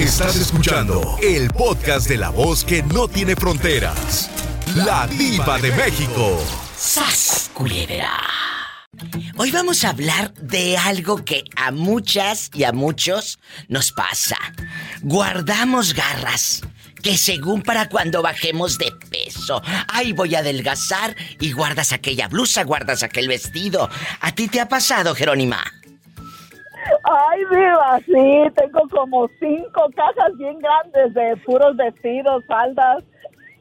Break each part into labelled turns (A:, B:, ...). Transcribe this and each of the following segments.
A: Estás escuchando el podcast de la voz que no tiene fronteras. La diva de México.
B: ¡Sas, Hoy vamos a hablar de algo que a muchas y a muchos nos pasa. Guardamos garras que según para cuando bajemos de peso. Ay, voy a adelgazar y guardas aquella blusa, guardas aquel vestido. ¿A ti te ha pasado, Jerónima?
C: Ay, viva, sí, tengo como cinco cajas bien grandes de puros vestidos, faldas.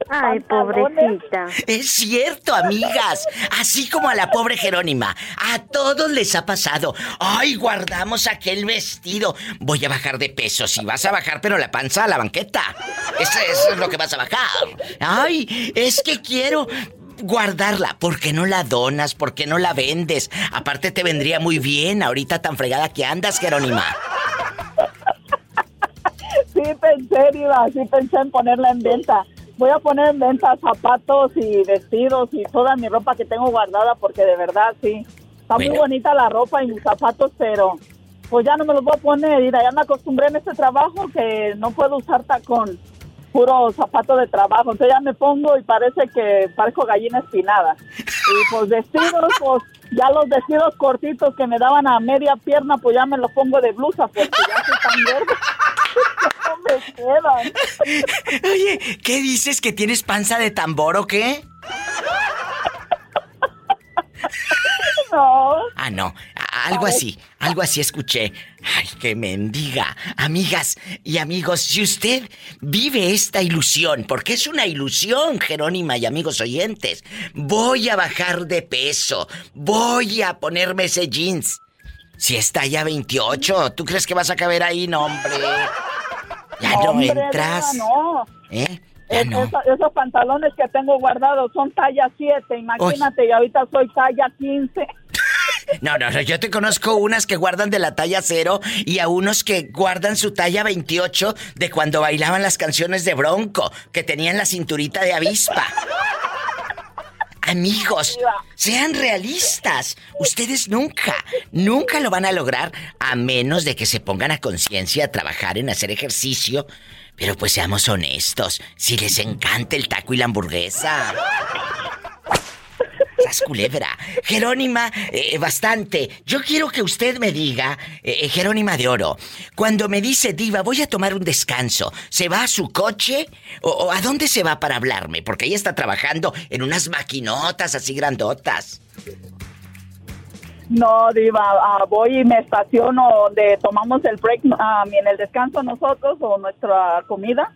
D: Ay, pobrecita.
B: Es cierto, amigas. Así como a la pobre Jerónima. A todos les ha pasado. Ay, guardamos aquel vestido. Voy a bajar de peso. Si vas a bajar, pero la panza a la banqueta. Eso, eso es lo que vas a bajar. Ay, es que quiero guardarla. ¿Por qué no la donas? ¿Por qué no la vendes? Aparte te vendría muy bien ahorita tan fregada que andas, Jerónima.
C: Sí pensé, Diva, sí pensé en ponerla en venta. Voy a poner en venta zapatos y vestidos y toda mi ropa que tengo guardada porque de verdad sí. Está muy bonita la ropa y mis zapatos, pero pues ya no me los voy a poner. Y ya me acostumbré en este trabajo que no puedo usar tacón puro zapato de trabajo. Entonces ya me pongo y parece que parezco gallina espinada. Y pues vestidos, pues ya los vestidos cortitos que me daban a media pierna, pues ya me los pongo de blusa porque ya soy tan verde. no me
B: quedan. Oye, ¿qué dices? ¿Que tienes panza de tambor o qué?
C: No.
B: Ah, no. Algo así, algo así escuché. Ay, qué mendiga. Amigas y amigos, si usted vive esta ilusión, porque es una ilusión, Jerónima y amigos oyentes, voy a bajar de peso, voy a ponerme ese jeans. Si está ya 28, ¿tú crees que vas a caber ahí? No, hombre. Ya no, entras.
C: No. ¿Eh? esos pantalones que tengo guardados son talla 7, imagínate, y ahorita soy talla 15.
B: No, no, no, yo te conozco unas que guardan de la talla cero y a unos que guardan su talla 28 de cuando bailaban las canciones de Bronco, que tenían la cinturita de avispa. Amigos, sean realistas. Ustedes nunca, nunca lo van a lograr a menos de que se pongan a conciencia a trabajar en hacer ejercicio. Pero pues seamos honestos, si les encanta el taco y la hamburguesa. Culebra. Jerónima, eh, bastante. Yo quiero que usted me diga, eh, eh, Jerónima de Oro, cuando me dice Diva, voy a tomar un descanso, ¿se va a su coche? ¿O, a dónde se va para hablarme? Porque ella está trabajando en unas maquinotas así grandotas.
C: No, Diva, ah, voy y me estaciono donde tomamos el break, ah, en el descanso nosotros o nuestra comida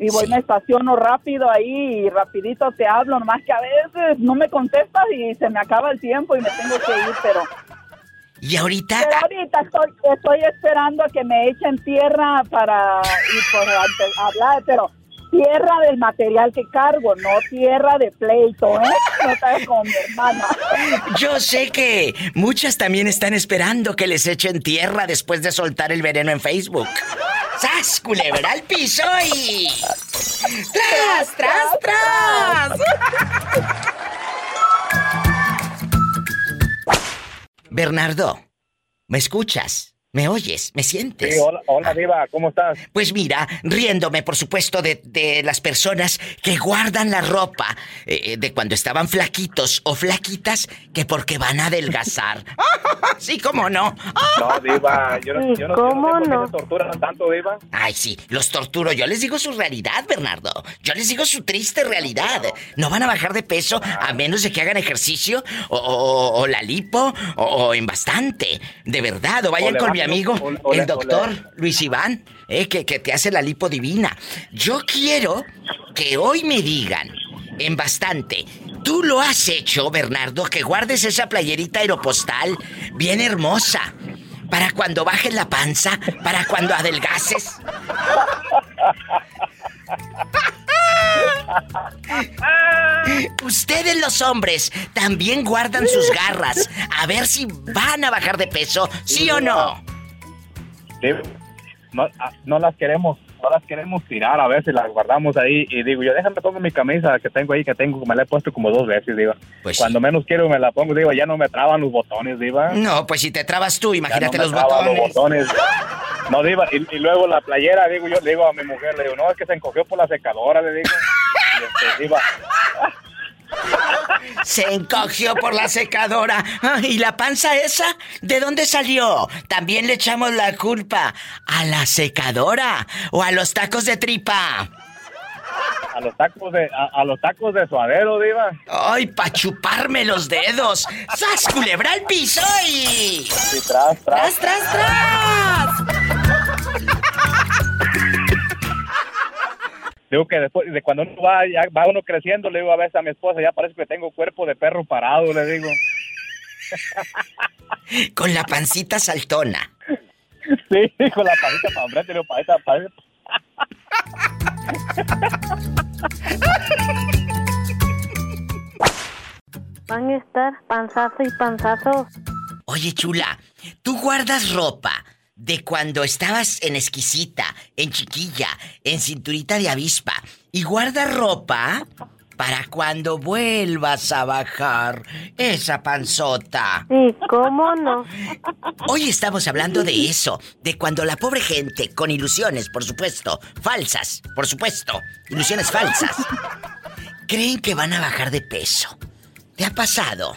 C: y voy, me estaciono rápido ahí y rapidito te hablo, nomás que a veces no me contestas y se me acaba el tiempo y me tengo que ir, pero...
B: ¿Y ahorita?
C: Pero ahorita estoy, estoy esperando a que me echen tierra para y por hablar, pero tierra del material que cargo, no tierra de pleito, ¿eh? No sabes como mi hermana.
B: Yo sé que muchas también están esperando que les echen tierra después de soltar el veneno en Facebook. ¡Sas, culebra al piso y... ¡Tras, tras, tras! Bernardo, ¿me escuchas? ¿Me oyes? ¿Me sientes?
E: Sí, hola, hola Diva, ¿cómo estás?
B: Pues mira, riéndome, por supuesto, de, de las personas que guardan la ropa eh, de cuando estaban flaquitos o flaquitas que porque van a adelgazar. sí, cómo no.
E: no, Diva, yo no, yo no,
D: ¿Cómo no?
E: torturan tanto, Diva.
B: Ay, sí, los torturo. Yo les digo su realidad, Bernardo. Yo les digo su triste realidad. No van a bajar de peso a menos de que hagan ejercicio o, la lipo o, en bastante. De verdad, o vayan con mi amigo, el doctor Luis Iván, eh, que, que te hace la lipo divina. Yo quiero que hoy me digan, en bastante, Tú lo has hecho, Bernardo, que guardes esa playerita aeropostal bien hermosa. Para cuando bajes la panza, para cuando adelgaces. Ustedes los hombres también guardan sus garras. A ver si van a bajar de peso, ¿sí o no?
E: no, ah, no las queremos, no las queremos tirar, a ver si las guardamos ahí. Y digo, yo déjame pongo mi camisa que tengo ahí, que tengo, me la he puesto como dos veces, digo. Pues Cuando menos quiero me la pongo, digo, ya no me traban los botones, digo.
B: No, pues si te trabas tú, imagínate los botones.
E: No, diva, y, luego la playera, digo yo, le digo a mi mujer, le digo, no, es que se encogió por la secadora, le digo. Y este, diva,
B: se encogió por la secadora. Ah, ¿Y la panza esa? ¿De dónde salió? También le echamos la culpa a la secadora o a los tacos de tripa.
E: A los tacos de, a, los tacos de suadero, diva.
B: Ay, pa' chuparme los dedos. ¡Sas, culebra al piso y...
E: tras, tras.
B: ¡Tras, tras, tras!
E: Digo que después, de cuando uno va, ya va uno creciendo, le digo a veces a mi esposa, ya parece que tengo cuerpo de perro parado, le digo.
B: Con la pancita saltona.
E: Sí, con la pancita para hombre, le digo, pancita, pancita.
D: Van a estar panzazo y panzazo.
B: Oye, chula, ¿tú guardas ropa de cuando estabas en exquisita, en chiquilla, en cinturita de avispa y guarda ropa para cuando vuelvas a bajar esa panzota.
D: Sí, ¿cómo no?
B: Hoy estamos hablando de eso, de cuando la pobre gente, con ilusiones, por supuesto, falsas, por supuesto, ilusiones falsas, creen que van a bajar de peso. ¿Te ha pasado?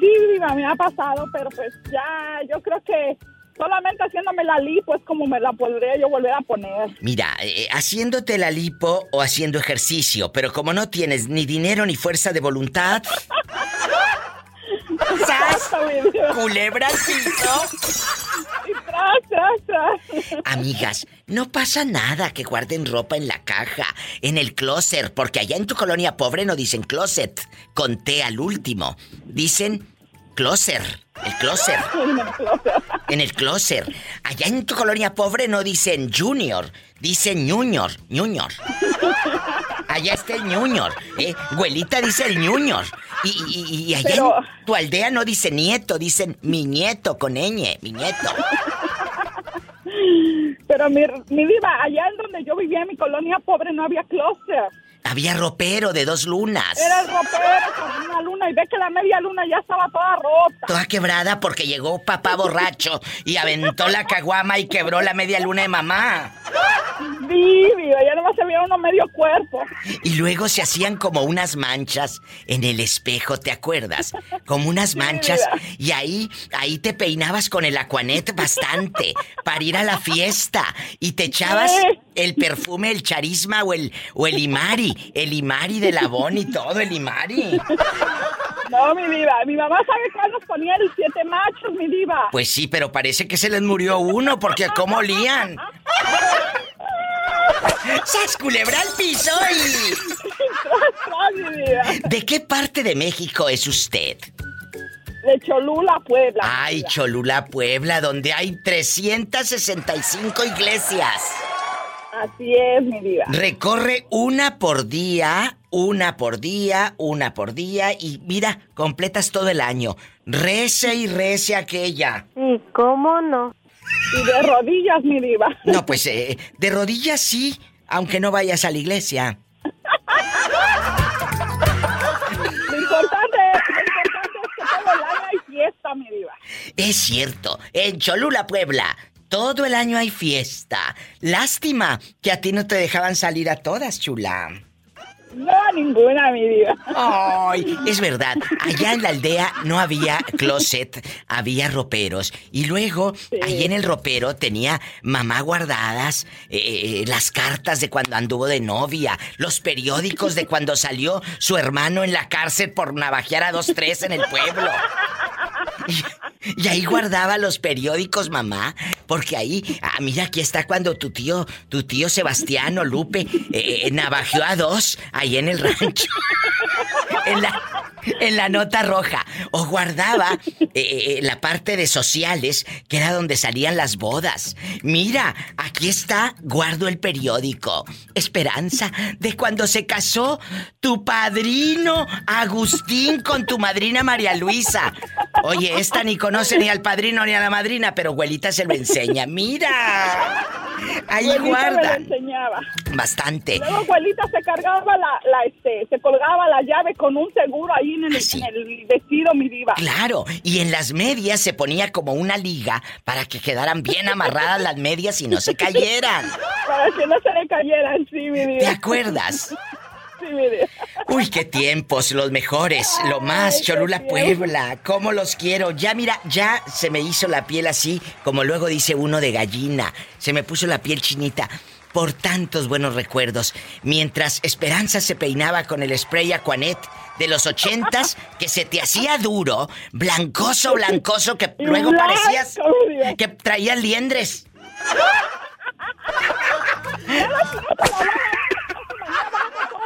C: Sí, me ha pasado, pero pues ya, yo creo que Solamente haciéndome la lipo es como me la podría yo volver a poner.
B: Mira, eh, haciéndote la lipo o haciendo ejercicio, pero como no tienes ni dinero ni fuerza de voluntad. ¡Sas! ¡Culebra al piso! Amigas, no pasa nada que guarden ropa en la caja, en el closet, porque allá en tu colonia pobre no dicen closet, conté al último. Dicen closer, el closer. En el closer. Allá en tu colonia pobre no dicen junior, dicen junior, junior. Allá está el junior, ¿eh? Güelita dice el junior. Y, allá en tu aldea no dice nieto, dicen mi nieto con ñ, mi nieto.
C: Pero mi, mi diva, allá en donde yo vivía en mi colonia pobre no había closet.
B: Había ropero de dos lunas.
C: Era el ropero con una luna y ve que la media luna ya estaba toda rota.
B: Toda quebrada porque llegó papá borracho y aventó la caguama y quebró la media luna de mamá.
C: Vivio, ya nomás se veía uno medio cuerpo.
B: Y luego se hacían como unas manchas en el espejo, ¿te acuerdas? Como unas manchas y ahí ahí te peinabas con el acuanet bastante para ir a la fiesta y te echabas el perfume, el charisma o el o el imari el Imari de Labón y todo, el Imari.
C: No, mi diva, mi mamá sabe cuál nos ponía el siete machos, mi diva.
B: Pues sí, pero parece que se les murió uno, porque ¿cómo olían? ¡Sas culebra al piso ¿De qué parte de México es usted?
C: De Cholula, Puebla.
B: Ay, Cholula, Puebla, donde hay 365 iglesias.
C: Así es, mi vida.
B: Recorre una por día, una por día, una por día y mira, completas todo el año. Rece y rece aquella.
D: ¿Y cómo no?
C: Y de rodillas, mi diva.
B: No, pues eh, de rodillas sí, aunque no vayas a la iglesia.
C: Lo importante, lo importante es que todo el año hay fiesta, mi diva.
B: Es cierto, en Cholula, Puebla, todo el año hay fiesta. Lástima que a ti no te dejaban salir a todas, chula.
C: No, ninguna, mi vida.
B: Ay, es verdad. Allá en la aldea no había closet, había roperos. Y luego, ahí en el ropero tenía mamá guardadas eh, eh, las cartas de cuando anduvo de novia, los periódicos de cuando salió su hermano en la cárcel por navajear a dos, tres en el pueblo. Y, ahí guardaba los periódicos, mamá, porque ahí, ah, mira, aquí está cuando tu tío, tu tío Sebastián o Lupe eh, eh, navajeó a dos ahí en el rancho. en, la, en la nota roja. O guardaba eh, la parte de sociales, que era donde salían las bodas. Mira, aquí está, guardo el periódico. Esperanza, de cuando se casó tu padrino Agustín con tu madrina María Luisa. Oye, esta ni conoce ni al padrino ni a la madrina, pero abuelita se lo enseña. ¡Mira! Ahí guarda.
C: enseñaba.
B: Bastante.
C: Luego abuelita se cargaba la, la, este, se colgaba la llave con un seguro ahí en el, en el vestido, mi diva.
B: Claro, y en las medias se ponía como una liga para que quedaran bien amarradas las medias y no se cayeran.
C: Para que no se le cayeran, sí, mi vida.
B: ¿Te acuerdas?
C: Sí, mi vida.
B: Uy, qué tiempos, los mejores, lo más, Cholula Puebla, cómo los quiero. Ya mira, ya se me hizo la piel así, como luego dice uno de gallina, se me puso la piel chinita por tantos buenos recuerdos. Mientras Esperanza se peinaba con el spray Aquanet de los ochentas, que se te hacía duro, blancoso, blancoso, que luego parecías que traías liendres.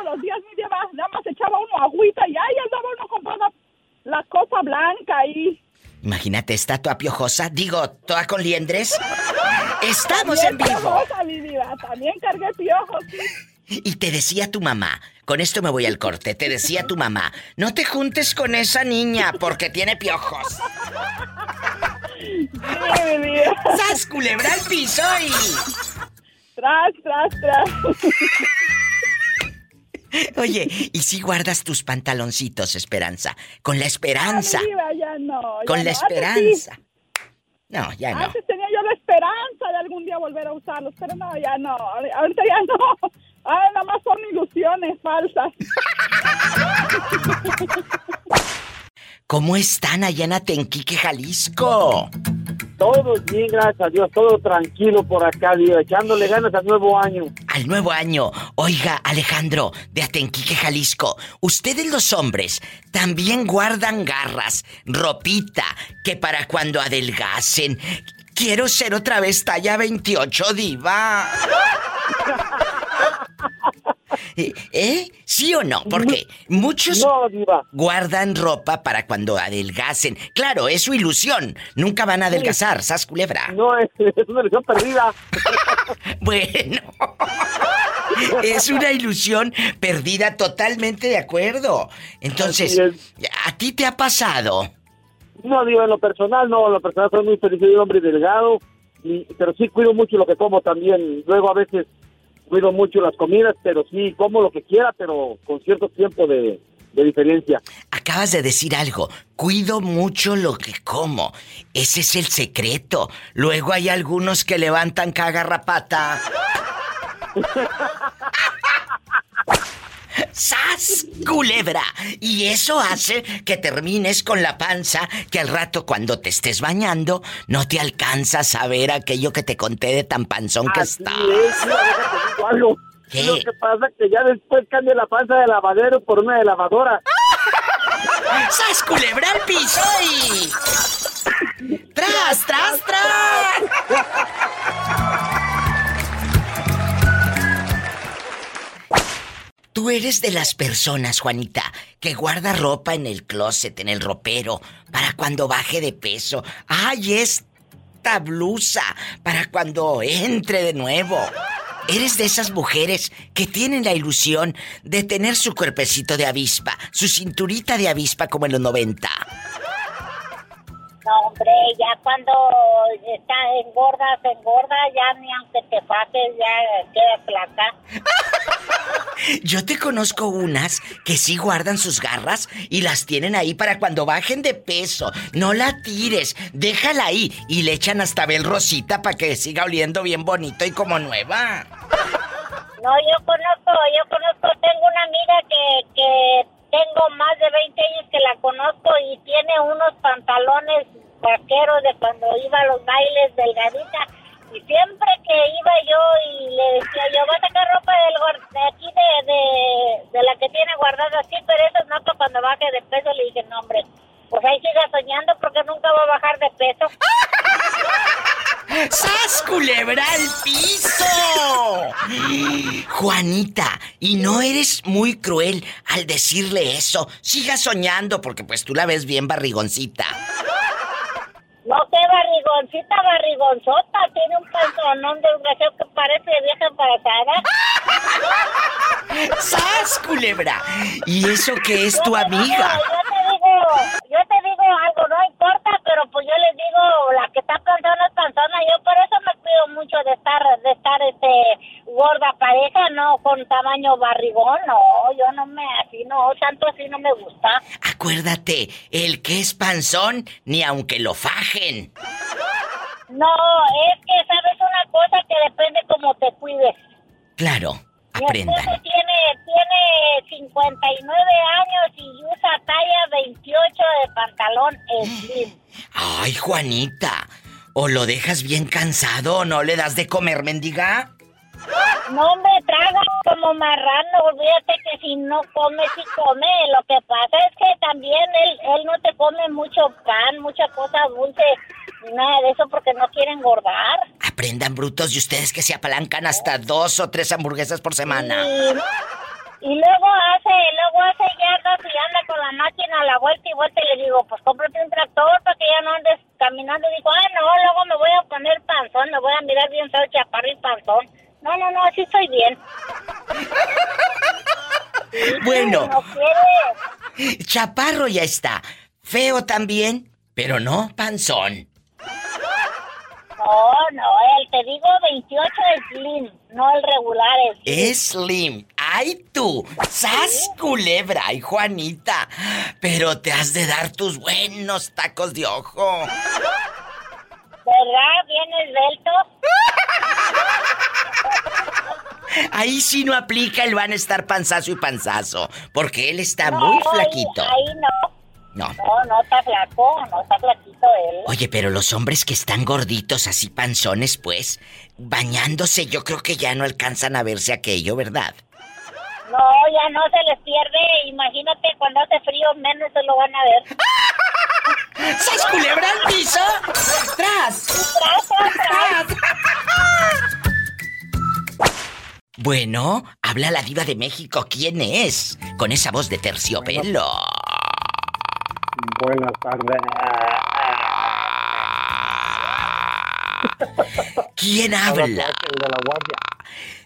C: Los días nada más echaba uno agüita y ahí andaba uno comprando la copa blanca ahí.
B: Imagínate, esta toda piojosa, digo, toda con liendres. Estamos en vivo.
C: También cargué piojos.
B: Y te decía tu mamá, con esto me voy al corte, te decía tu mamá, no te juntes con esa niña porque tiene piojos. ¡Sas, culebra al piso y...
C: Tras, tras, tras.
B: Oye, ¿y si guardas tus pantaloncitos, Esperanza? Con la esperanza.
C: ya no.
B: Con la esperanza. No, ya no.
C: Antes tenía yo la esperanza de algún día volver a usarlos, pero no, ya no. Ahorita ya no. Ah, nada más son ilusiones falsas.
B: ¿Cómo están allá en Atenquique, Jalisco?
F: Todo bien, gracias a Dios, todo tranquilo por acá, Dios, echándole ganas al nuevo año.
B: Al nuevo año. Oiga, Alejandro, de Atenquique, Jalisco, ustedes los hombres también guardan garras, ropita, que para cuando adelgacen. Quiero ser otra vez talla 28, diva. ¿Eh? ¿Eh? ¿Sí o no? Porque muchos guardan ropa para cuando adelgacen. Claro, es su ilusión. Nunca van a adelgazar, ¿sas culebra?
F: No, es, una ilusión perdida.
B: bueno. es una ilusión perdida, totalmente de acuerdo. Entonces, ¿a ti te ha pasado?
F: No, digo, en lo personal, no, en lo personal soy muy feliz, soy un hombre delgado, pero sí cuido mucho lo que como también. Luego a veces cuido mucho las comidas, pero sí como lo que quiera, pero con cierto tiempo de, diferencia.
B: Acabas de decir algo, cuido mucho lo que como. Ese es el secreto. Luego hay algunos que levantan cagarrapata. ¡Sas! Culebra. Y eso hace que termines con la panza que al rato cuando te estés bañando no te alcanzas a ver aquello que te conté de tan panzón que está.
F: algo. ¿Qué? Lo que pasa es que ya después cambia la panza de lavadero por una de lavadora.
B: ¡Sas culebra al piso y... ¡Tras, tras, tras! Tú eres de las personas, Juanita, que guarda ropa en el closet, en el ropero, para cuando baje de peso. ¡Ay, esta blusa! Para cuando entre de nuevo. Eres de esas mujeres que tienen la ilusión de tener su cuerpecito de avispa, su cinturita de avispa como en los 90.
G: No, hombre, ya cuando está engorda, se engorda, ya ni aunque te fajes, ya queda placa.
B: Yo te conozco unas que sí guardan sus garras y las tienen ahí para cuando bajen de peso. No la tires, déjala ahí y le echan hasta bel rosita para que siga oliendo bien bonito y como nueva.
G: No, yo conozco, yo conozco, tengo una amiga que, que tengo más de 20 años que la conozco y tiene unos pantalones vaqueros de cuando iba a los bailes delgadita. Y siempre que iba yo y le decía yo, va a sacar ropa del, de aquí de, de, de la que tiene guardada así, pero eso no para cuando baje de peso. Le dije, no, hombre, pues ahí siga soñando porque nunca va a bajar de peso.
B: ¡Sas, culebra al piso! Juanita, y no eres muy cruel al decirle eso. Siga soñando porque pues tú la ves bien barrigoncita.
G: No, qué barrigoncita, barrigonzota. Tiene un pantalón desgraciado que parece vieja embarazada.
B: ¡Sas, culebra! ¿Y eso que es tu amiga?
G: yo te digo, yo te digo algo, no importa, pero pues yo les digo, la que está panzona es panzona. Yo por eso me cuido mucho mucho de estar, de estar, este, gorda pareja, no, con tamaño barrigón, no, yo no me, así no, tanto así no me gusta.
B: Acuérdate, el que es panzón, ni aunque lo fajen.
G: No, es que sabes una cosa que depende cómo te cuides.
B: Claro, aprenda.
G: Mi tiene, tiene 59 años y usa talla 28 de pantalón slim.
B: Ay, Juanita, o lo dejas bien cansado o no le das de comer, mendiga.
G: No me traga como marrano, olvídate que si no come, si come. Lo que pasa es que también él, él no te come mucho pan, mucha cosa dulce, nada de eso porque no quiere engordar.
B: Aprendan brutos y ustedes que se apalancan hasta dos o tres hamburguesas por semana.
G: Y, luego hace, luego hace yardas y anda con la máquina a la vuelta y vuelta y le digo, pues cómprate un tractor para que ya no andes caminando. Y digo, ah, no, luego me voy a poner panzón, me voy a mirar bien feo, chaparro y panzón. No, no, no, así estoy bien.
B: bueno. Chaparro ya está. Feo también, pero no panzón.
G: No, no, el te digo 28 es slim, no el regular
B: es slim. ¡Ay tú! ¡Sas culebra! ¡Ay, Juanita! Pero te has de dar tus buenos tacos de ojo.
G: ¿Verdad? Bien esbelto.
B: Ahí sí no aplica el van a estar panzazo y panzazo, porque él está muy flaquito.
G: Ahí, no.
B: No.
G: No, no está flaco, no está flaquito él.
B: Oye, pero los hombres que están gorditos, así panzones, pues, bañándose, yo creo que ya no alcanzan a verse aquello, ¿verdad?
G: No, ya no se les pierde. Imagínate cuando hace frío, menos se lo van a ver.
B: ¿Se culebra el piso? ¡Tras!
G: ¡Tras, tras, tras!
B: Bueno, habla la diva de México. ¿Quién es? Con esa voz de terciopelo.
H: Buenas tardes.
B: ¿Quién habla?
H: de la guardia.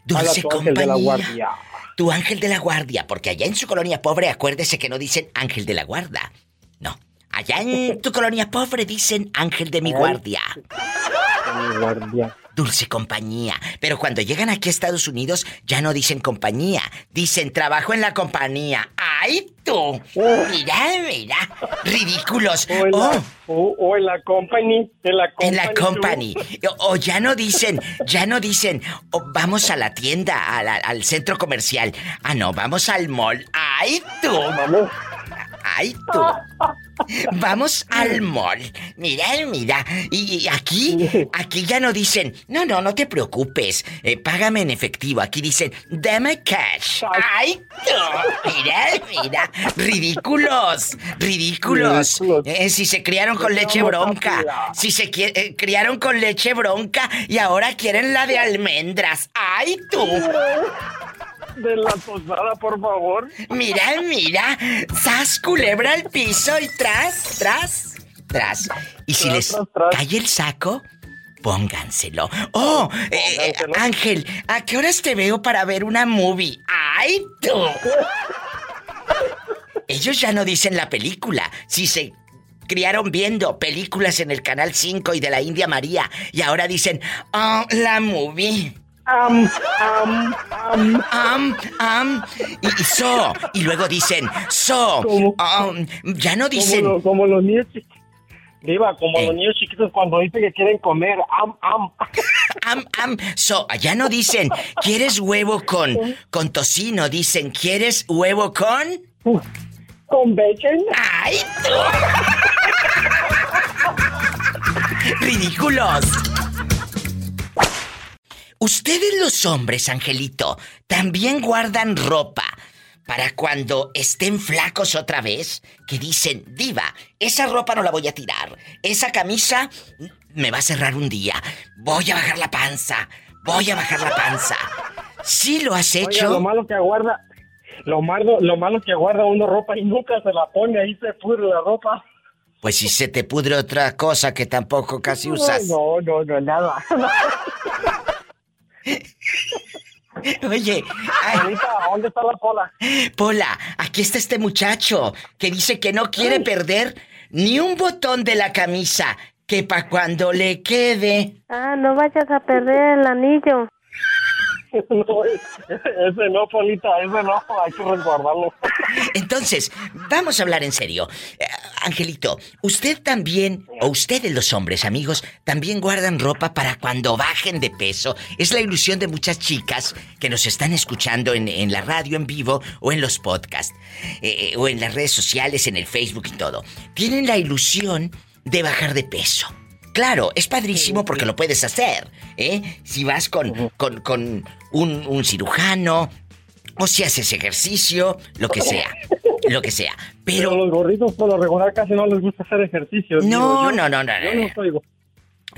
B: Dulce
H: tu
B: compañía.
H: de la guardia.
B: Tu ángel de la guardia, porque allá en su colonia pobre acuérdese que no dicen ángel de la guarda. No, allá en tu colonia pobre dicen ángel de mi guardia. Dulce compañía. Pero cuando llegan aquí a Estados Unidos ya no dicen compañía, dicen trabajo en la compañía. ¡Ay tú! Mira, mira. Ridículos.
H: O en, la, oh. en la company. En la company.
B: En la company. O, ya no dicen, ya no dicen, vamos a la tienda, al centro comercial. Ah, no, vamos al mall. ¡Ay tú!
H: Vamos.
B: ¡Ay tú! Vamos al mall. Mira, mira. Y, aquí, aquí ya no dicen, no, no, no te preocupes. Eh, págame en efectivo. Aquí dicen, dame cash. ¡Ay! Mira, mira. Ridículos. Ridículos. Eh, si se criaron con leche bronca. Si se eh, criaron con leche bronca y ahora quieren la de almendras. ¡Ay, tú!
H: De la posada, por favor.
B: Mira, mira. Sas culebra al piso y tras, tras, tras. Y si les cae el saco, pónganselo. Oh, eh, eh, Ángel, ¿a qué horas te veo para ver una movie? ¡Ay, tú! Ellos ya no dicen la película. Si se criaron viendo películas en el Canal 5 y de la India María y ahora dicen, oh, la movie.
H: Am, am, am.
B: Am, am. Y, so. Y luego dicen, so. Um, ya no dicen.
H: Como, los niños chiquitos. Diva, como los eh. niños chiquitos cuando dicen que quieren comer, am, am.
B: Am, am. So, ya no dicen, ¿quieres huevo con, con tocino? Dicen, ¿quieres huevo con?
H: Con bacon.
B: ¡Ay! ¡Ridículos! Ustedes los hombres, Angelito, también guardan ropa para cuando estén flacos otra vez, que dicen, diva, esa ropa no la voy a tirar, esa camisa me va a cerrar un día, voy a bajar la panza, voy a bajar la panza. ¿Sí lo has hecho?
H: lo malo que aguarda, lo malo, lo malo que aguarda uno ropa y nunca se la pone, ahí se pudre la ropa.
B: Pues si se te pudre otra cosa que tampoco casi usas.
H: No, no, no, nada.
B: Oye,
H: ¿dónde está la Pola?
B: Pola, aquí está este muchacho que dice que no quiere perder ni un botón de la camisa que pa' cuando le quede.
D: Ah, no vayas a perder el anillo.
H: no, ese no, Polita, ese no, hay que resguardarlo.
B: Entonces, vamos a hablar en serio. Eh, Angelito, usted también, o ustedes los hombres, amigos, también guardan ropa para cuando bajen de peso. Es la ilusión de muchas chicas que nos están escuchando en, la radio en vivo o en los podcasts, eh, eh, o en las redes sociales, en el Facebook y todo. Tienen la ilusión de bajar de peso. Claro, es padrísimo porque lo puedes hacer, ¿eh? Si vas con, con, con un, un cirujano, o si haces ejercicio, lo que sea. Lo que sea. Pero,
H: los gorritos por lo regular casi no les gusta hacer ejercicio.
B: No, no, no, no, no.
H: Yo no soy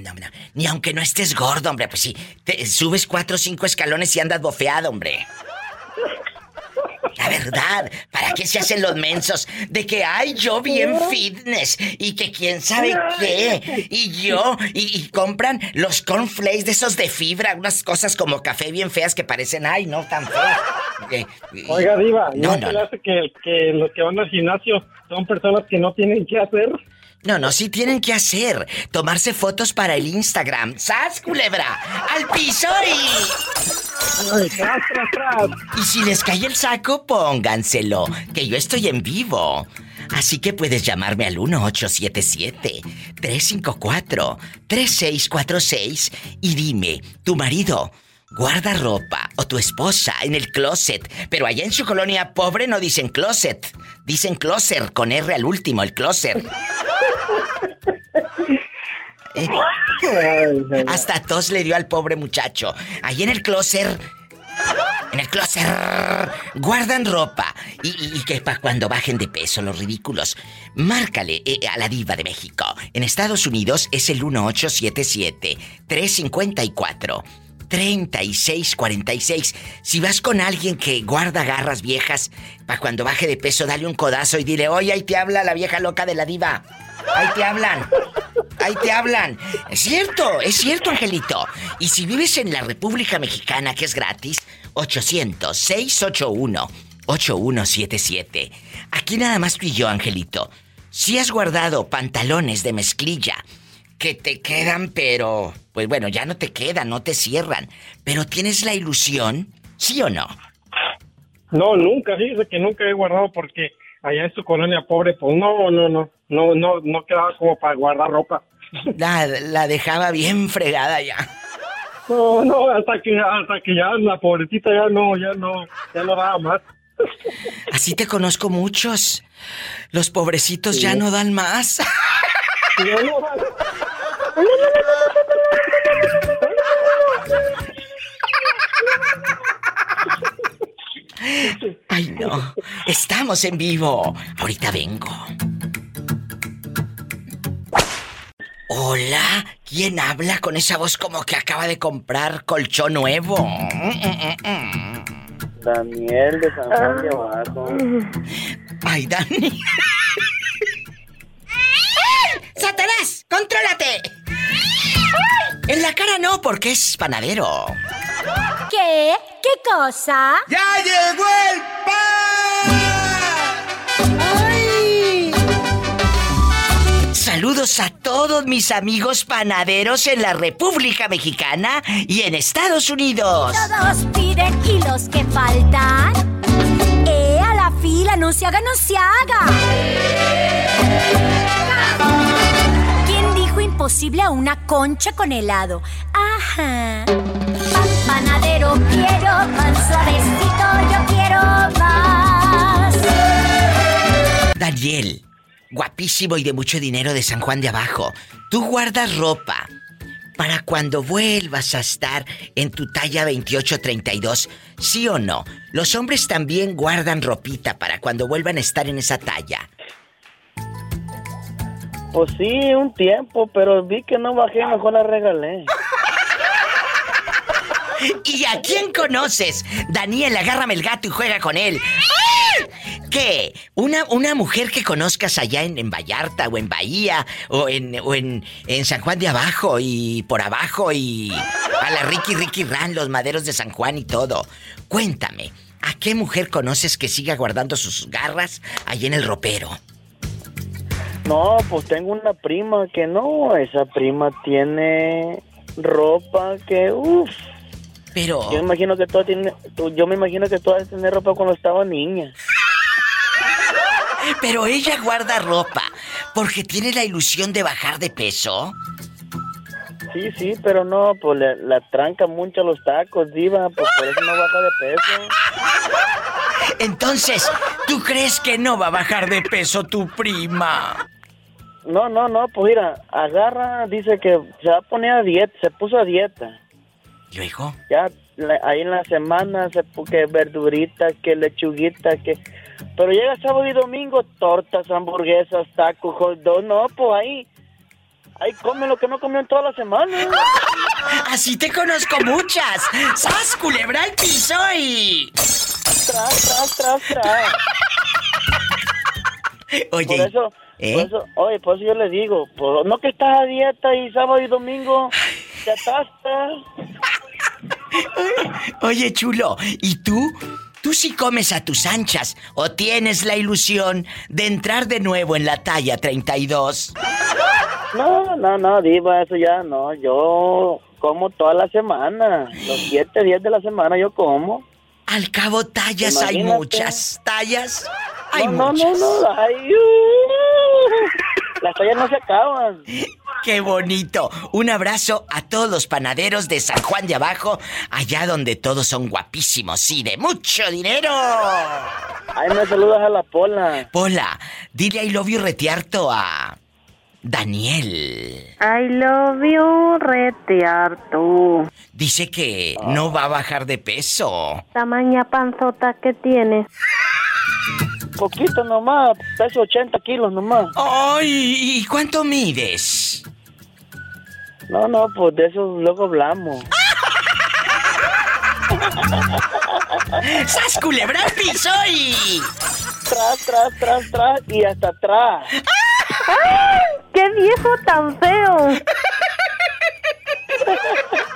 B: no, no, ni aunque no estés gordo, hombre, pues sí, te subes cuatro o cinco escalones y andas bofeado, hombre. La verdad, ¿para qué se hacen los mensos? De que, ay, yo bien fitness y que quién sabe qué. Y yo, y, compran los cornflakes de esos de fibra, unas cosas como café bien feas que parecen, ay, no, tan feas.
H: Oiga, Diva, ¿no, no, hace que, que los que van al gimnasio son personas que no tienen qué hacer?
B: No, no, sí tienen que hacer. Tomarse fotos para el Instagram. ¡Sas, culebra! ¡Al piso y...
H: Ay, tras, tras,
B: Y si les cae el saco, pónganselo, que yo estoy en vivo. Así que puedes llamarme al 1877-354-3646 y dime, ¿tu marido guarda ropa o tu esposa en el closet? Pero allá en su colonia pobre no dicen closet, dicen closer con R al último, el closer. Hasta tos le dio al pobre muchacho. Ahí en el closet. En el closet guardan ropa y, que para cuando bajen de peso los ridículos. Márcale eh, a la diva de México. En Estados Unidos es el 1877 354 3646. Si vas con alguien que guarda garras viejas, para cuando baje de peso, dale un codazo y dile, oye, ahí te habla la vieja loca de la diva. Ahí te hablan. Ahí te hablan. Es cierto, es cierto, Angelito. Y si vives en la República Mexicana, que es gratis, 800-681-8177. Aquí nada más tú y yo, Angelito. Si has guardado pantalones de mezclilla que te quedan, pero... Pues bueno, ya no te quedan, no te cierran. Pero tienes la ilusión, ¿sí o no?
H: No, nunca, fíjese que nunca he guardado porque allá en su colonia pobre, pues no, no, no, no, no, no quedaba como para guardar ropa.
B: La, la dejaba bien fregada ya.
H: No, no, hasta que, hasta que ya la pobrecita ya no, ya no, ya no daba más.
B: Así te conozco muchos. Los pobrecitos ya no dan más. Ya no dan. Ay, no. Estamos en vivo. Ahorita vengo. Hola, ¿quién habla con esa voz como que acaba de comprar colchón nuevo?
I: Daniel de San Juan de Abajo.
B: Ay, Dani. ¡Satanás! ¡Contrólate! En la cara no, porque es panadero.
J: ¿Qué? ¿Qué cosa?
B: ¡Ya llegó el pan! ¡Ay! Saludos a todos mis amigos panaderos en la República Mexicana y en Estados Unidos.
J: Todos piden y los que faltan. ¡Eh, a la fila! ¡No se haga, no se haga! ¿Quién dijo imposible a una concha con helado? Ajá panadero quiero, pan suavecito yo quiero más.
B: Daniel, guapísimo y de mucho dinero de San Juan de Abajo, tú guardas ropa para cuando vuelvas a estar en tu talla 28-32, ¿sí o no? Los hombres también guardan ropita para cuando vuelvan a estar en esa talla.
I: Pues sí, un tiempo, pero vi que no bajé, mejor la regalé.
B: ¿Y a quién conoces? Daniel, agárrame el gato y juega con él. ¿Qué? ¿Una, una mujer que conozcas allá en, Vallarta o en Bahía o, en, en, San Juan de Abajo y por abajo y a la Ricky Ricky Ran, los maderos de San Juan y todo? Cuéntame, ¿a qué mujer conoces que siga guardando sus garras allí en el ropero?
I: No, pues tengo una prima que no, esa prima tiene ropa que, uff.
B: Pero.
I: Yo me imagino que toda tiene, yo me imagino que toda tiene ropa cuando estaba niña.
B: Pero ella guarda ropa porque tiene la ilusión de bajar de peso.
I: Sí, sí, pero no, pues la tranca mucho los tacos, diva, pues por eso no baja de peso.
B: Entonces, ¿tú crees que no va a bajar de peso tu prima?
I: No, no, no, pues mira, agarra, dice que se va a poner a dieta, se puso a dieta.
B: ¿Y hijo?
I: Ya ahí en la semana se puso que verduritas, que lechuguita, que... Pero llega sábado y domingo, tortas, hamburguesas, tacos, hot dog, no, pues ahí... Ahí come lo que no comió en toda la semana.
B: Así te conozco muchas. ¡Sas, culebra el piso y...
I: Tras, tras, tras, tras.
B: Oye,
I: por eso, ¿Eh? Por eso, oye, por eso yo le digo, por, no que estás a dieta y sábado y domingo te atastas.
B: Oye, chulo, ¿y tú? ¿Tú sí comes a tus anchas o tienes la ilusión de entrar de nuevo en la talla 32?
I: No, no, no, Diva, eso ya no. Yo como toda la semana. Los siete días de la semana yo como.
B: Al cabo, tallas hay muchas. ¿Tallas? Hay
I: no,
B: muchas.
I: No, no, no, uh, las tallas no se acaban.
B: ¡Qué bonito! Un abrazo a todos los panaderos de San Juan de Abajo, allá donde todos son guapísimos y de mucho dinero.
I: Ay, me saludas a la Pola.
B: Pola, dile I love you retiarto a Daniel.
D: I love you retearto.
B: Dice que no va a bajar de peso.
D: Tamaña panzota que tienes.
I: Poquito nomás, peso 80 kilos nomás.
B: ¡Ay! ¿Y cuánto mides?
I: No, no, pues de eso luego hablamos.
B: ¡Sas culebra piso y...
I: Tras, tras, tras, tras y hasta atrás.
D: ¡Qué viejo tan feo!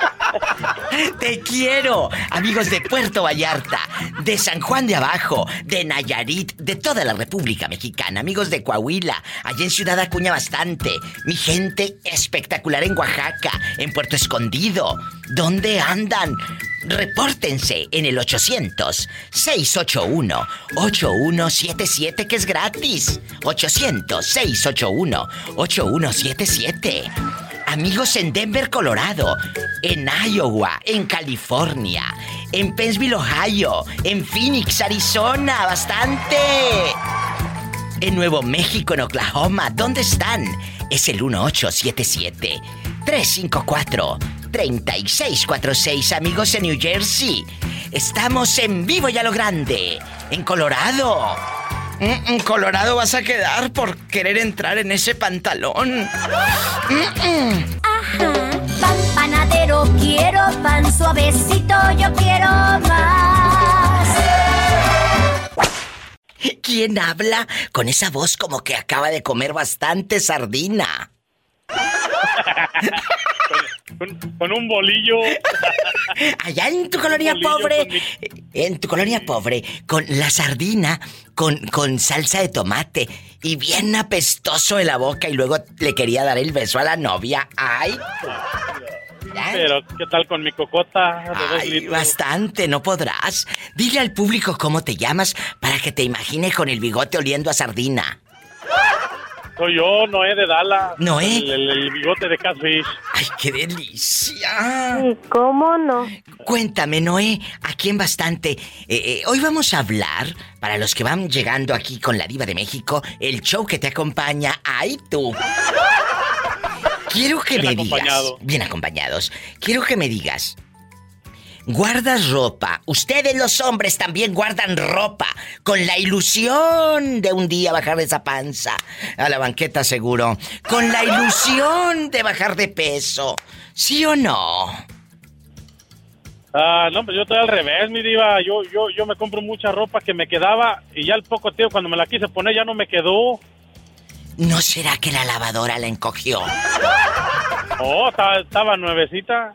B: Te quiero, amigos de Puerto Vallarta, de San Juan de Abajo, de Nayarit, de toda la República Mexicana, amigos de Coahuila, allá en Ciudad Acuña bastante, mi gente espectacular en Oaxaca, en Puerto Escondido. ¿Dónde andan? Repórtense en el 800-681-8177 que es gratis. 800-681-8177. Amigos en Denver, Colorado, en Iowa, en California, en Pennsville, Ohio, en Phoenix, Arizona, bastante. En Nuevo México, en Oklahoma, ¿dónde están? Es el 1877 354 3646, amigos en New Jersey. Estamos en vivo y a lo grande, en Colorado. En Colorado vas a quedar por querer entrar en ese pantalón.
J: Ajá. Pan panadero, quiero pan suavecito, yo quiero más.
B: ¿Quién habla con esa voz como que acaba de comer bastante sardina?
H: con, un bolillo.
B: Allá en tu colonia pobre, en tu colonia pobre, con la sardina, con, con salsa de tomate y bien apestoso en la boca y luego le quería dar el beso a la novia. ¡Ay!
H: Pero, ¿qué tal con mi cocota?
B: Ay, bastante, no podrás. Dile al público cómo te llamas para que te imagine con el bigote oliendo a sardina.
H: Soy yo, Noé de Dala.
B: ¿Noé?
H: El, bigote de Catfish.
B: ¡Ay, qué delicia!
D: ¿Y cómo no?
B: Cuéntame, Noé, aquí en Bastante. Eh, eh, hoy vamos a hablar, para los que van llegando aquí con la Diva de México, el show que te acompaña. ¡Ay, tú! Quiero que me digas. Bien acompañados. Quiero que me digas. Guardas ropa. Ustedes los hombres también guardan ropa con la ilusión de un día bajar de esa panza a la banqueta seguro. Con la ilusión de bajar de peso. ¿Sí o no?
H: Ah, no, pues yo estoy al revés, mi diva. Yo, yo, yo me compro mucha ropa que me quedaba y ya al poco tiempo cuando me la quise poner ya no me quedó.
B: ¿No será que la lavadora la encogió?
H: Oh, estaba, nuevecita.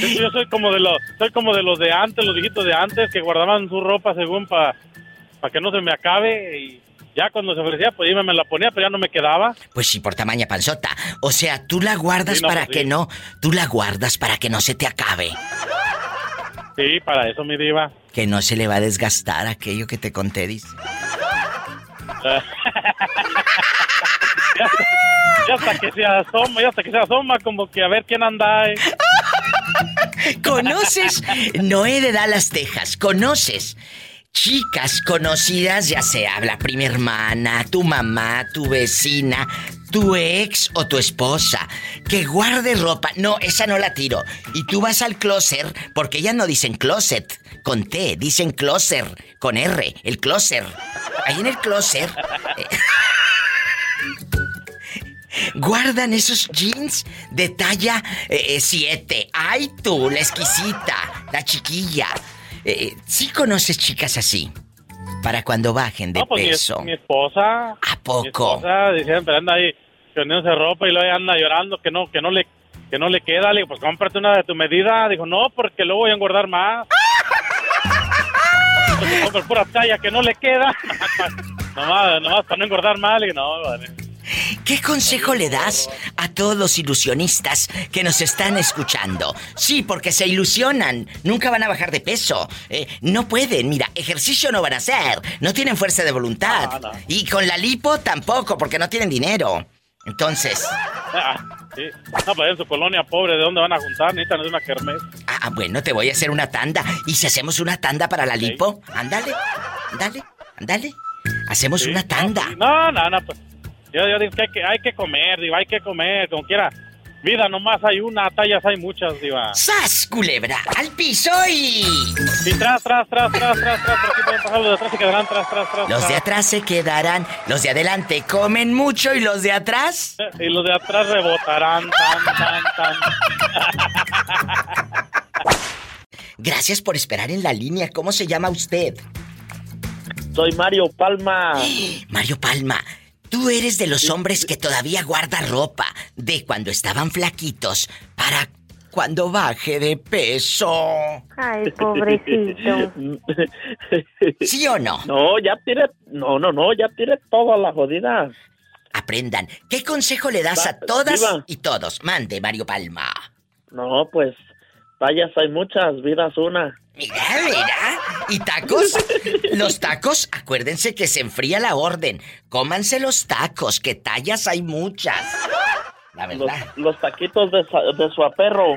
H: Yo, soy como de los, soy como de los de antes, los viejitos de antes que guardaban su ropa según para que no se me acabe y ya cuando se ofrecía, pues iba, me la ponía, pero ya no me quedaba.
B: Pues sí, por tamaña panzota. O sea, tú la guardas para pues que no, tú la guardas para que no se te acabe.
H: Sí, para eso, mi diva.
B: Que no se le va a desgastar aquello que te conté, dice.
H: ya, hasta que se asoma, ya hasta que se asoma, como que a ver quién anda. Eh.
B: ¿Conoces? Noé de Dallas, Texas. ¿Conoces? Chicas conocidas, ya sea la prima hermana, tu mamá, tu vecina, tu ex o tu esposa, que guarde ropa. No, esa no la tiro. Y tú vas al closet, porque ellas no dicen closet con T, dicen closet con R, el closet. Ahí en el closet. Eh, guardan esos jeans de talla 7. Eh, ¡Ay tú, la exquisita, la chiquilla! Eh, ¿Sí conoces chicas así? Para cuando bajen de no, pues peso.
H: Mi, esposa.
B: ¿A poco? Mi
H: esposa siempre anda ahí poniéndose ropa y luego anda llorando que no, que no le que no le queda. Le digo, pues cómprate una de tu medida. Dijo, no, porque luego voy a engordar más. Pues pura talla que no le queda. nomás, nomás para no engordar más. Le digo, no, vale.
B: ¿Qué consejo le das a todos los ilusionistas que nos están escuchando? Sí, porque se ilusionan, nunca van a bajar de peso, eh, no pueden, mira, ejercicio no van a hacer, no tienen fuerza de voluntad. Y con la lipo tampoco, porque no tienen dinero. Entonces.
H: Ah, sí. No, pues en su colonia pobre, ¿de dónde van a juntar? Necesitan una kermés.
B: Ah, bueno, te voy a hacer una tanda. ¿Y si hacemos una tanda para la lipo? Ándale, ándale, ándale. Hacemos una tanda.
H: No, no, no, pues. Yo, yo digo que hay, que hay que comer, digo, hay que comer, como quiera. Vida nomás hay una, tallas hay muchas, diva.
B: ¡Sas, culebra! ¡Al piso y...
H: Y tras, tras, tras, tras, tras, tras, aquí pueden pasar los de atrás se quedarán tras, tras, tras.
B: Los de atrás se quedarán, los de adelante comen mucho y los de atrás...
H: Y los de atrás rebotarán, tan, tan, tan.
B: Gracias por esperar en la línea. ¿Cómo se llama usted?
I: Soy Mario Palma.
B: Mario Palma. Tú eres de los hombres que todavía guarda ropa de cuando estaban flaquitos para cuando baje de peso.
D: Ay, pobrecito.
B: ¿Sí o no?
I: No, ya tiene, no, no, no, ya tiene toda la jodida.
B: Aprendan. ¿Qué consejo le das a todas y todos? Mande, Mario Palma.
I: No, pues, tallas hay muchas, vidas una.
B: Mira, mira. ¿Y tacos? Los tacos, acuérdense que se enfría la orden. Cómanse los tacos, que tallas hay muchas. La verdad.
I: Los, taquitos de, de su aperro.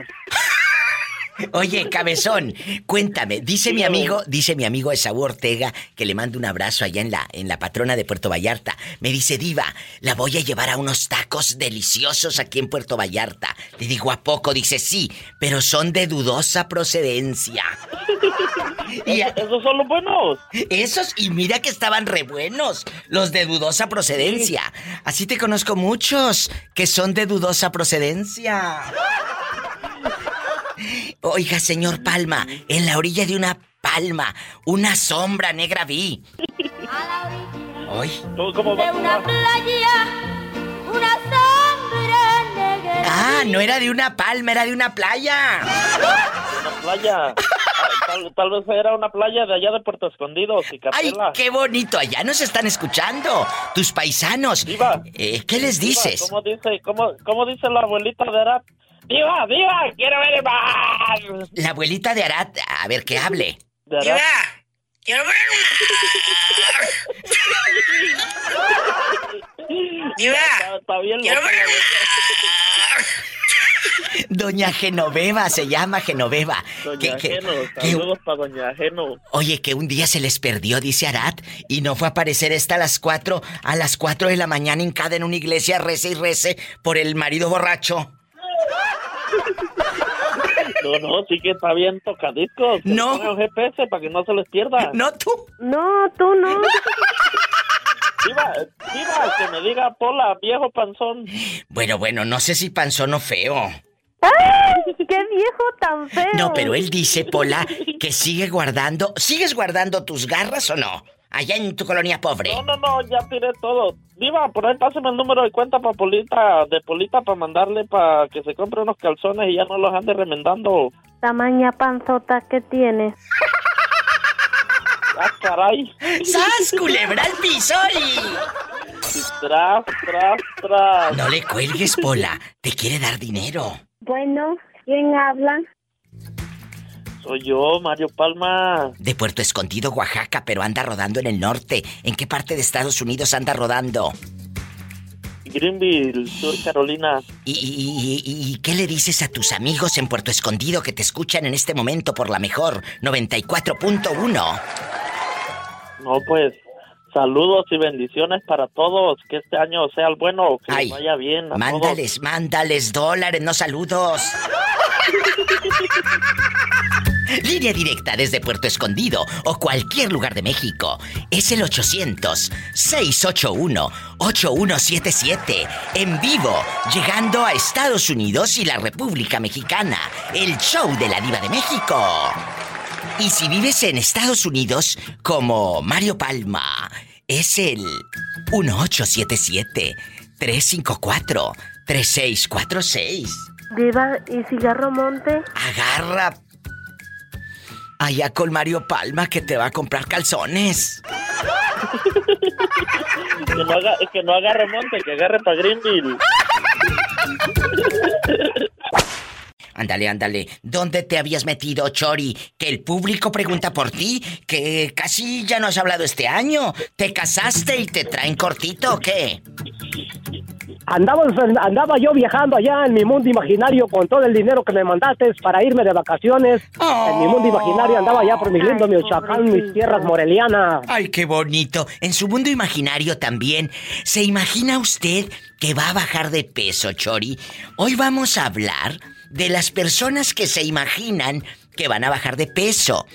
B: Oye, cabezón, cuéntame, dice mi amigo, dice mi amigo Esaú Ortega, que le mando un abrazo allá en la, en la patrona de Puerto Vallarta. Me dice, Diva, la voy a llevar a unos tacos deliciosos aquí en Puerto Vallarta. Le digo, ¿a poco? Dice, sí, pero son de dudosa procedencia.
I: y esos son los buenos.
B: Esos, y mira que estaban re buenos, los de dudosa procedencia. Así te conozco muchos que son de dudosa procedencia. Oiga, señor Palma, en la orilla de una palma, una sombra negra vi.
D: Hoy. ¿Cómo va? De una playa, una sombra negra.
B: Ah, no era de una palma, era de una playa.
I: Una playa. Tal, vez era una playa de allá de Puerto Escondido,
B: ¡Ay, qué bonito! Allá nos están escuchando, tus paisanos. Eh, ¿Qué les dices?
I: ¿cómo, dice, cómo, ¿Cómo dice la abuelita de Arap? ¡Diva, diva! ¡Quiero ver el mar!
B: La abuelita de Arat, a ver que hable.
K: ¡Diva! ¡Quiero ver el mar! ¡Diva! Está, bien ¡Quiero ver el mar!
B: Doña Genoveva se llama Genoveva.
I: Doña Geno, saludos para Doña Geno.
B: Oye, que un día se les perdió, dice Arat, y no fue a aparecer esta a las cuatro, a las cuatro de la mañana hincada en una iglesia, rece y rece por el marido borracho.
I: No, no, sí que está bien tocadiscos.
B: No.
I: El GPS para que no se les pierda.
B: No, tú.
D: No, tú no.
I: Viva, viva, que me diga Pola, viejo panzón.
B: Bueno, bueno, no sé si panzón o feo.
D: ¡Ay! ¡Qué viejo tan feo!
B: No, pero él dice, Pola, que sigue guardando. ¿Sigues guardando tus garras o no? Allá en tu colonia pobre.
I: No, no, no, ya tiré todo. Diva, por ahí pásame el número de cuenta para Polita, de Polita para mandarle para que se compre unos calzones y ya no los ande remendando.
D: Tamaña panzota que tienes.
K: ¡Ah, caray!
B: ¡Sas, culebra al piso y...
K: Tras, tras, tras.
B: No le cuelgues, Pola. Te quiere dar dinero.
D: Bueno, ¿quién habla?
K: Soy yo, Mario Palma.
B: De Puerto Escondido, Oaxaca, pero anda rodando en el norte. ¿En qué parte de Estados Unidos anda rodando?
K: Greenville, Sur Carolina.
B: ¿Y, y, y, y qué le dices a tus amigos en Puerto Escondido que te escuchan en este momento por la mejor 94.1?
K: No, pues, saludos y bendiciones para todos. Que este año sea el bueno, que vaya bien. A
B: Mándales, mándales dólares, no saludos. Línea directa desde Puerto Escondido o cualquier lugar de México. Es el 800-681-8177. En vivo, llegando a Estados Unidos y la República Mexicana. El show de la Diva de México. Y si vives en Estados Unidos, como Mario Palma, es el 1877-354-3646.
D: Diva, ¿y cigarro monte?
B: Agarra allá con Mario Palma que te va a comprar calzones.
K: que, no haga, que no agarre monte, que agarre para Greenville.
B: Ándale, ándale. ¿Dónde te habías metido, Chori? Que el público pregunta por ti, que casi ya no has hablado este año. ¿Te casaste y te traen cortito o qué?
L: Andaba, andaba yo viajando allá en mi mundo imaginario con todo el dinero que me mandaste para irme de vacaciones. En mi mundo imaginario andaba allá por mi lindo Michoacán, mis tierras morelianas.
B: Ay, qué bonito. En su mundo imaginario también. ¿Se imagina usted que va a bajar de peso, Chori? Hoy vamos a hablar de las personas que se imaginan que van a bajar de peso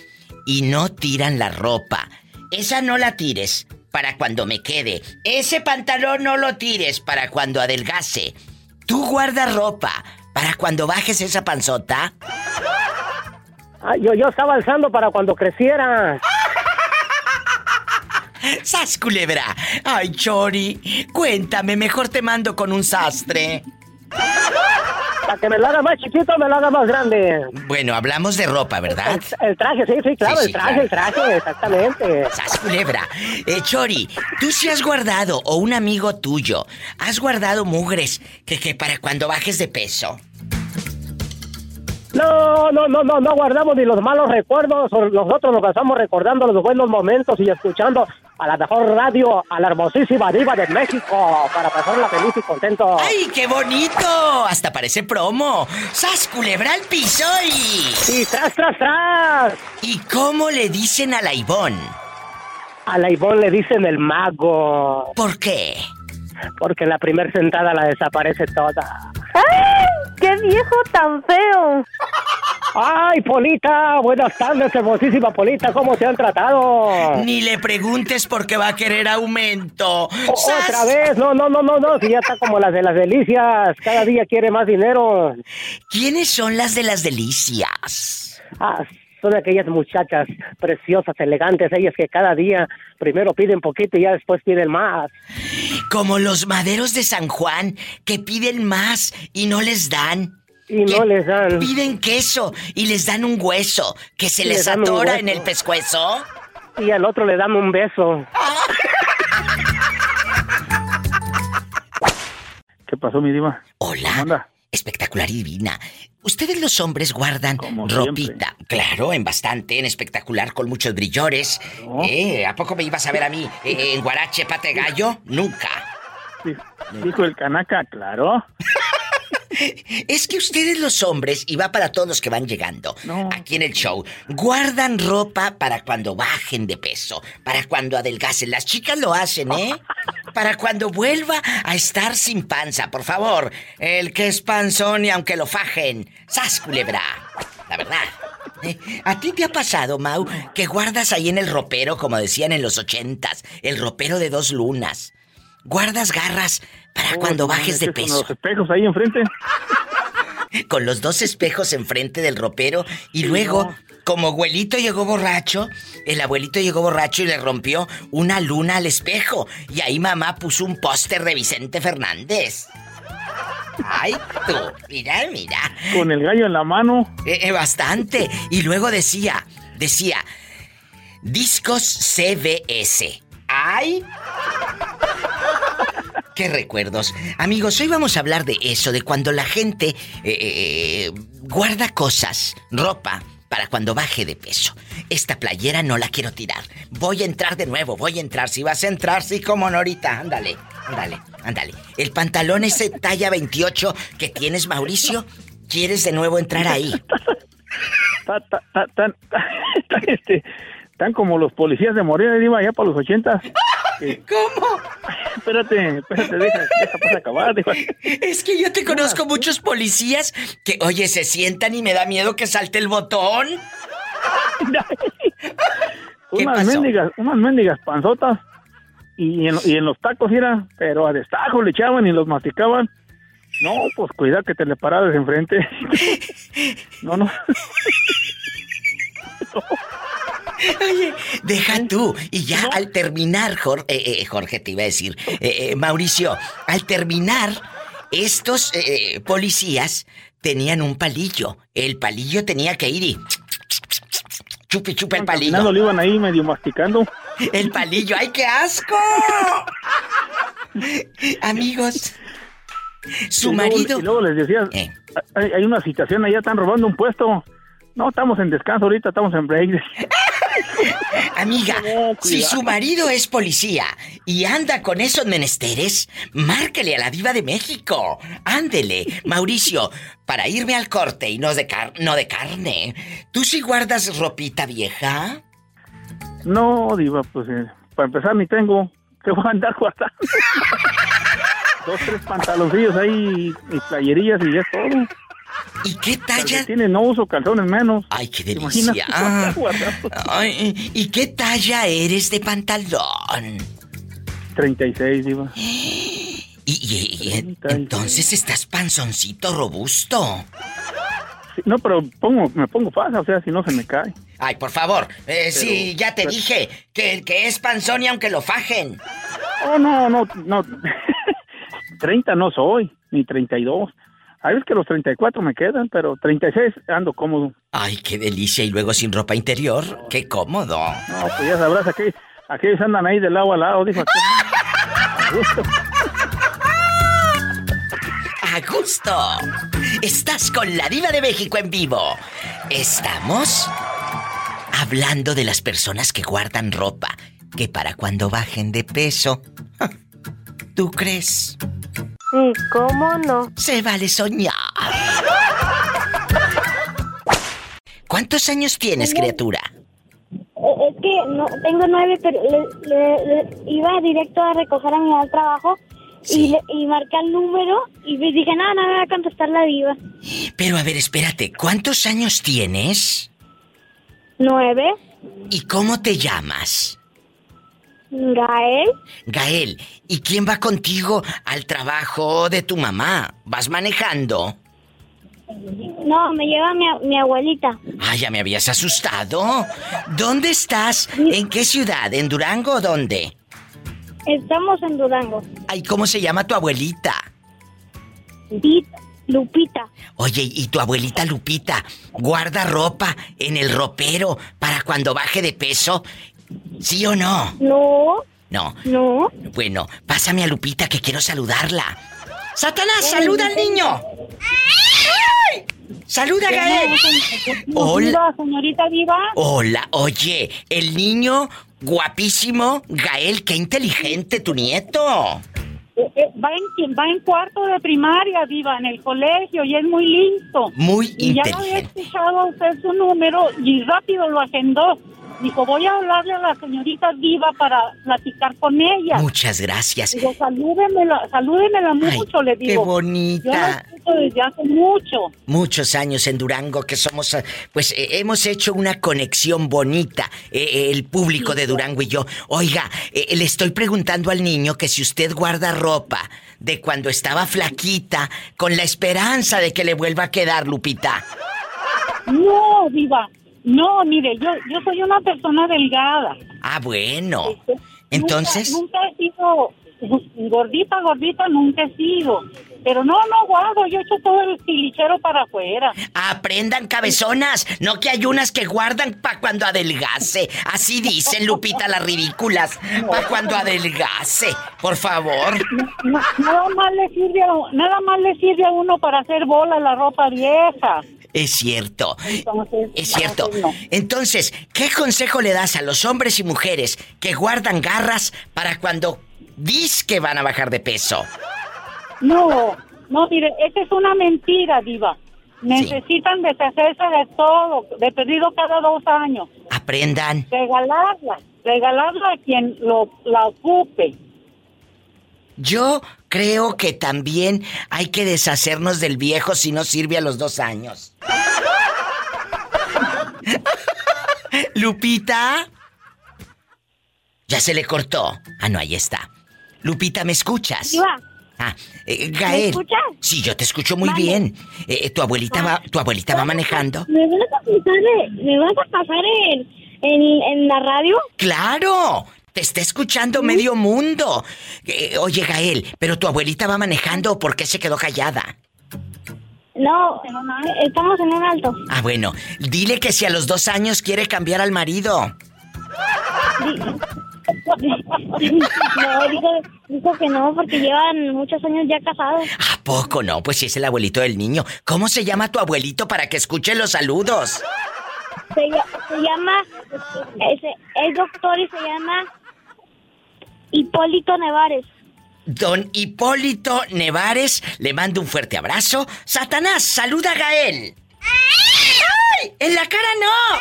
B: y no tiran la ropa. Esa no la tires para cuando me quede. Ese pantalón no lo tires para cuando adelgase. Tú guarda ropa para cuando bajes esa panzota.
L: Ah, yo, yo estaba alzando para cuando creciera.
B: ¡Sas, culebra! Ay, Chori, cuéntame, mejor te mando con un sastre.
L: Para que me lo haga más chiquito, me lo haga más grande.
B: Bueno, hablamos de ropa, ¿verdad?
L: El, traje, sí, sí, claro, el traje, el traje, exactamente.
B: ¡Sas, culebra! Eh, Chori, tú sí has guardado, o un amigo tuyo, has guardado mugres que, que para cuando bajes de peso.
L: No, no, no, no, no guardamos ni los malos recuerdos. Nosotros nos pasamos recordando los buenos momentos y escuchando a la mejor radio, a la hermosísima diva de México, para pasarla feliz y contento.
B: ¡Ay, qué bonito! Hasta parece promo. ¡Sas, culebra al piso y...
L: ¡Sí, tras, tras, tras!
B: ¿Y cómo le dicen a la Ivón?
L: A la Ivón le dicen el mago.
B: ¿Por qué?
L: Porque en la primer sentada la desaparece toda.
D: ¡Ay! ¡Qué viejo tan feo!
L: ¡Ay, Polita! Buenas tardes, hermosísima Polita. ¿Cómo se han tratado?
B: Ni le preguntes porque va a querer aumento.
L: ¿Otra vez? No, no, no, no, no. Si ya está como las de las delicias. Cada día quiere más dinero.
B: ¿Quiénes son las de las delicias?
L: Ah, son aquellas muchachas preciosas, elegantes, ellas que cada día primero piden poquito y ya después piden más.
B: Como los maderos de San Juan que piden más y no les dan.
L: Y no les dan.
B: Piden queso y les dan un hueso que se les, atora en el pescuezo.
L: Y al otro le dan un beso.
M: ¿Qué pasó, mi diva?
B: Hola. Espectacular y divina. Ustedes los hombres guardan ropita. Claro, en bastante, en espectacular, con muchos brillores. ¿Eh? ¿A poco me ibas a ver a mí eh, en guarache pate gallo? Nunca.
M: Dijo el canaca, claro.
B: Es que ustedes los hombres, y va para todos los que van llegando aquí en el show, guardan ropa para cuando bajen de peso, para cuando adelgacen. Las chicas lo hacen, ¿eh? Para cuando vuelva a estar sin panza, por favor. El que es panzón y aunque lo fajen, ¡sas culebra! La verdad. ¿Eh? ¿A ti te ha pasado, Mau, que guardas ahí en el ropero, como decían en los ochentas, el ropero de dos lunas? Guardas garras para cuando bajes de peso.
M: Con los espejos ahí enfrente.
B: con los dos espejos enfrente del ropero y luego, como abuelito llegó borracho, el abuelito llegó borracho y le rompió una luna al espejo y ahí mamá puso un póster de Vicente Fernández. Ay, tú, mira, mira.
M: Con el gallo en la mano.
B: Eh, eh, bastante. Y luego decía, decía, Discos CBS. ¡Ay! ¡Qué recuerdos! Amigos, hoy vamos a hablar de eso, de cuando la gente eh, eh, guarda cosas, ropa, para cuando baje de peso. Esta playera no la quiero tirar. Voy a entrar de nuevo, voy a entrar. Si vas a entrar, sí, como Norita. Ándale, ándale, ándale. El pantalón ese talla 28 que tienes, Mauricio, ¿quieres de nuevo entrar ahí?
M: Tan, este, tan como los policías de Morelia, iba allá para los 80.
B: ¿Cómo?
M: Espérate, espérate, deja, deja para acabar.
B: Es que yo te conozco muchos policías que, oye, se sientan y me da miedo que salte el botón.
M: unas mendigas, unas mendigas panzotas. Y en, y en los tacos era, pero a destajo le echaban y los masticaban. No, pues cuida que te le paras enfrente. no, no.
B: Oye, deja tú. Y ya al terminar, Jorge, eh, eh, Jorge, te iba a decir, eh, Mauricio, al terminar, estos policías tenían un palillo. El palillo tenía que ir y. Chupi, chupi el palillo.
M: lo iban ahí medio masticando.
B: El palillo, ¡ay, qué asco! Amigos, su marido.
M: y luego les decía, hay, hay, una situación allá, están robando un puesto. No, estamos en descanso ahorita, estamos en break.
B: Amiga, si su marido es policía y anda con esos menesteres, márquele a la diva de México. Ándele, Mauricio, para irme al corte y no de, no de carne. ¿Tú sí guardas ropita vieja?
M: No, diva, pues eh, para empezar ni tengo. que voy a andar guardando? Dos, tres pantaloncillos ahí y playerillas y ya es todo.
B: ¿Y qué talla?
M: Tiene no uso calzones menos.
B: Ay, qué delicia. Ay, ¿Y qué talla eres de pantalón?
M: 36, diva.
B: ¿Y, y, entonces estás panzoncito robusto?
M: no, pero pongo, me pongo fácil, o sea, si no se me cae.
B: Ay, por favor. Eh, sí, ya te dije que el que es panzón y aunque lo fajen.
M: Oh, no, no, no. 30 no soy, ni 32. Hay veces que los 34 me quedan, pero 36 ando cómodo.
B: Ay, qué delicia. Y luego sin ropa interior, qué cómodo.
M: No, pues ya sabrás, aquí, aquellos andan ahí de lado a lado, dijo aquí. A gusto.
B: A gusto. Estás con la diva de México en vivo. Estamos hablando de las personas que guardan ropa, que para cuando bajen de peso... ¿Tú crees?
D: Sí, ¿cómo no?
B: Se vale soñar. ¿Cuántos años tienes, criatura?
N: Eh, es que no, tengo nueve, pero le, iba directo a recoger a mi al trabajo y, y marqué el número y me dije, nada, no, no me va a contestar la diva.
B: Pero a ver, espérate, ¿cuántos años tienes?
N: Nueve.
B: ¿Y cómo te llamas?
N: Gael.
B: Gael, ¿y quién va contigo al trabajo de tu mamá? ¿Vas manejando?
N: No, me lleva mi, abuelita.
B: Ah, ya me habías asustado. ¿Dónde estás? ¿En qué ciudad? ¿En Durango o dónde?
N: Estamos en Durango.
B: Ay, ¿cómo se llama tu abuelita?
N: Lupita.
B: Oye, ¿y tu abuelita Lupita guarda ropa en el ropero para cuando baje de peso ¿Sí o no?
N: No.
B: No.
N: No.
B: Bueno, pásame a Lupita que quiero saludarla. ¡Satanás, saluda al niño! ¡Ay! ¡Saluda, Gael!
N: Hola, señorita Viva.
B: Hola, oye, el niño guapísimo, Gael, qué inteligente tu nieto.
N: Eh, eh, va, en, va en cuarto de primaria, Viva, en el colegio y es muy listo.
B: Muy inteligente.
N: Y ya había escuchado usted su número y rápido lo agendó. Dijo, voy a hablarle a la señorita Viva para platicar con ella.
B: Muchas gracias.
N: Digo, salúdemela, salúdemela mucho, le digo.
B: Qué bonita.
N: Yo la desde hace mucho.
B: Muchos años en Durango que somos, eh, pues eh, hemos hecho una conexión bonita, eh, el público de Durango y yo. Oiga, le estoy preguntando al niño que si usted guarda ropa de cuando estaba flaquita, con la esperanza de que le vuelva a quedar, Lupita.
N: No, Viva, no, mire, yo, yo soy una persona delgada.
B: Ah, bueno. Este, Entonces.
N: Nunca, he sido gordita, gordita, nunca he sido.
O: Pero no, no guardo, yo echo todo el tilichero para afuera.
B: Aprendan cabezonas, no que hay unas que guardan para cuando adelgase. Así dicen Lupita las ridículas, para cuando adelgase. Por favor.
O: nada más le sirve a, nada más le sirve a uno para hacer bola la ropa vieja.
B: Es cierto. es cierto. Entonces, ¿qué consejo le das a los hombres y mujeres que guardan garras para cuando dis que van a bajar de peso?
O: No, no, mire, esa es una mentira, Diva. Necesitan deshacerse de todo, de pedido cada dos años.
B: Aprendan.
O: Regalarla, regalarla a quien lo, la ocupe.
B: Yo creo que también hay que deshacernos del viejo si no sirve a los dos años. Lupita. Ya se le cortó. Ah, no, ahí está. Lupita, ¿me escuchas? Ah, eh, Gael. ¿Me escuchas? Sí, yo te escucho muy bien. Eh, eh, tu abuelita va, tu abuelita va manejando.
N: ¿Me vas a pasar, ¿me vas a pasar en, en, la radio?
B: ¡Claro! Te está escuchando medio mundo. oye, Gael, ¿pero tu abuelita va manejando o por qué se quedó callada?
N: No, estamos en un alto.
B: Ah, bueno. Dile que si a los dos años quiere cambiar al marido.
N: No, dijo, que no, porque llevan muchos años ya casados.
B: ¿A poco no? Pues si es el abuelito del niño. ¿Cómo se llama tu abuelito para que escuche los saludos?
N: Se, llama, es, doctor y se llama Hipólito Nevares.
B: Don Hipólito Nevares, le mando un fuerte abrazo. Satanás, saluda a Gael. ¡Ay! ¡En la cara no!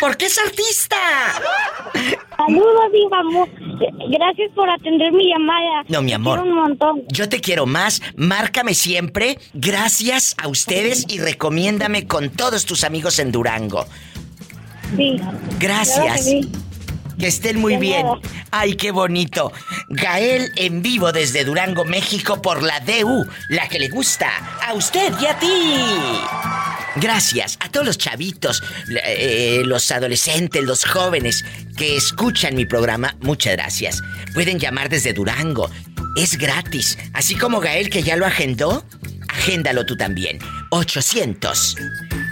B: Porque es artista.
N: Saludos, digamos. Gracias por atender mi llamada.
B: No, mi amor.
N: un montón.
B: Yo te quiero más. Márcame siempre. Gracias a ustedes y recomiéndame con todos tus amigos en Durango.
N: Sí.
B: Gracias. Que, estén muy bien. Ay, qué bonito. Gael en vivo desde Durango, México por la DU, la que le gusta a usted y a ti. Gracias a todos los chavitos, eh, los adolescentes, los jóvenes que escuchan mi programa. Muchas gracias. Pueden llamar desde Durango. Es gratis. Así como Gael que ya lo agendó, agéndalo tú también. 800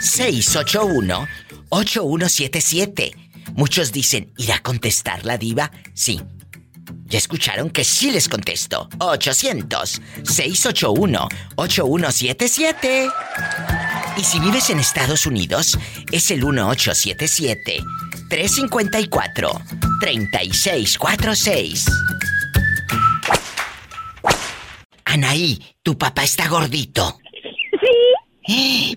B: 681 8177. Muchos dicen, ¿irá a contestar la diva? Sí. ¿Ya escucharon que sí les contesto? 800-681-8177. Y si vives en Estados Unidos, es el 1877-354-3646. Anaí, tu papá está gordito. Y,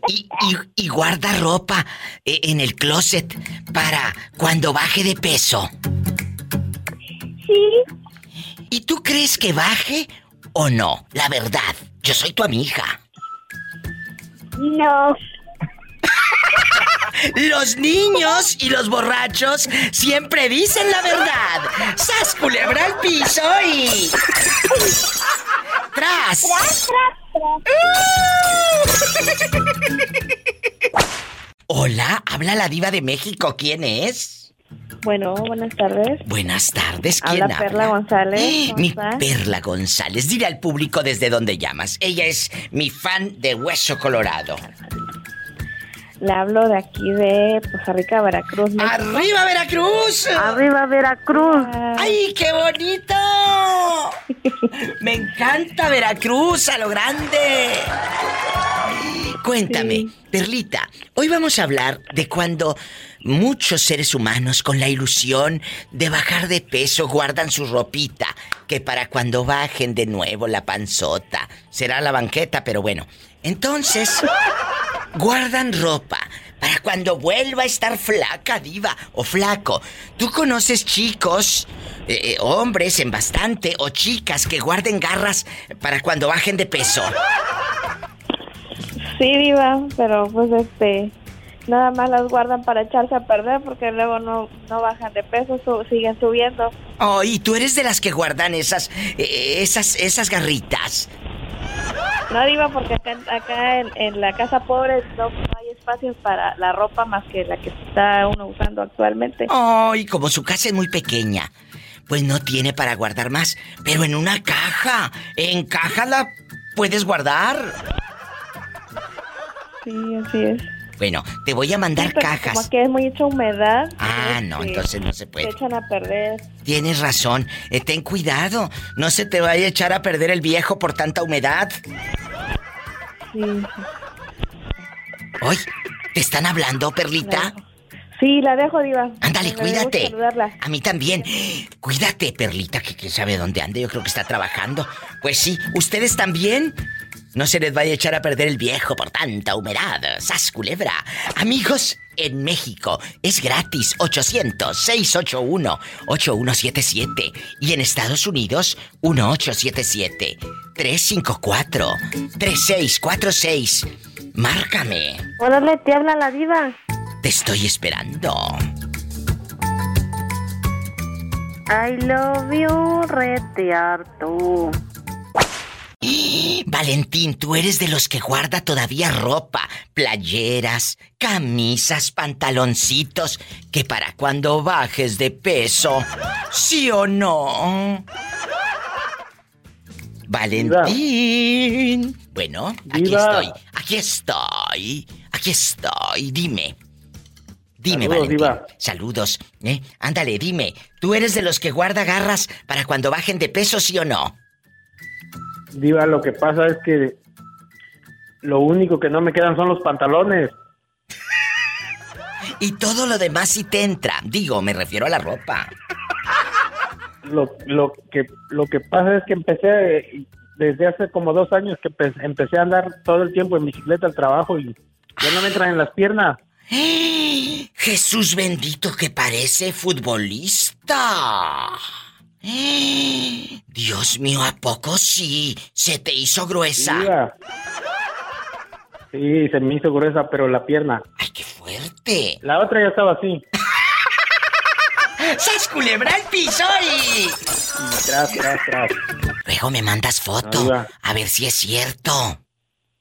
B: y, guarda ropa eh, en el closet para cuando baje de peso.
N: Sí.
B: ¿Y tú crees que baje o no? La verdad, yo soy tu amiga.
N: No.
B: Los niños y los borrachos siempre dicen la verdad. ¡Sas culebra al piso y. ¡Tras! ¡Tras, Hola, habla la diva de México. ¿Quién es?
P: Bueno, buenas tardes.
B: Buenas tardes, ¿quién habla?
P: Perla González.
B: Mi Perla González. Dile al público desde dónde llamas. Ella es mi fan de Hueso Colorado.
P: Le hablo de aquí de Poza Rica, Veracruz.
B: ¡Arriba, Veracruz!
P: ¡Arriba, Veracruz!
B: ¡Ay, qué bonito! Me encanta Veracruz a lo grande. Cuéntame, Perlita, hoy vamos a hablar de cuando muchos seres humanos con la ilusión de bajar de peso guardan su ropita, que para cuando bajen de nuevo la panzota será la banqueta, pero bueno. Entonces, guardan ropa para cuando vuelva a estar flaca, diva o flaco. ¿Tú conoces chicos, eh, eh, hombres en bastante, o chicas que guarden garras para cuando bajen de peso?
P: Sí, diva, pero pues este, nada más las guardan para echarse a perder porque luego no, no bajan de peso, siguen subiendo.
B: Oh, y tú eres de las que guardan esas, eh, esas, esas garritas.
P: No, diva, porque acá, en, la casa pobre no, hay espacio para la ropa más que la que está uno usando actualmente.
B: Oh, y como su casa es muy pequeña, pues no tiene para guardar más, pero en una caja, en caja la puedes guardar.
P: Sí, así es.
B: Bueno, te voy a mandar cajas.
P: Como que es mucha humedad.
B: Ah, no, entonces no se puede.
P: Se echan a perder.
B: Tienes razón. Eh, ten cuidado. No se te vaya a echar a perder el viejo por tanta humedad.
P: Sí.
B: Hoy, ¿te están hablando, Perlita?
P: Sí, la dejo, Diva.
B: Ándale, cuídate. A mí también. Cuídate, Perlita, que quién sabe dónde anda. Yo creo que está trabajando. Pues sí, ¿ustedes también? No se les vaya a echar a perder el viejo por tanta humedad. ¡Sas culebra! Amigos, en México es gratis 800-681-8177. Y en Estados Unidos 1877-354-3646. Márcame.
D: Órale, te habla la diva.
B: Te estoy esperando.
D: I love you, retearto.
B: Valentín, tú eres de los que guarda todavía ropa, playeras, camisas, pantaloncitos, que para cuando bajes de peso, ¿sí o no? Valentín. Bueno, aquí estoy, aquí estoy, aquí estoy, dime. Dime, Valentín. Saludos. ¿eh? Ándale, dime. ¿Tú eres de los que guarda garras para cuando bajen de peso, sí o no?
H: Diva, lo que pasa es que lo único que no me quedan son los pantalones.
B: y todo lo demás sí te entra. Digo, me refiero a la ropa.
H: Lo, lo, que, lo que pasa es que empecé desde hace como dos años que empecé a andar todo el tiempo en bicicleta al trabajo y ya no me entran en las piernas.
B: Jesús bendito que parece futbolista. Dios mío, ¿a poco sí? ¿Se te hizo gruesa?
H: Sí, se me hizo gruesa, pero la pierna.
B: ¡Ay, qué fuerte!
H: La otra ya estaba así.
B: ¡Sas culebra el piso y...
H: Tras, tras, tras.
B: Luego me mandas foto, a ver si es cierto.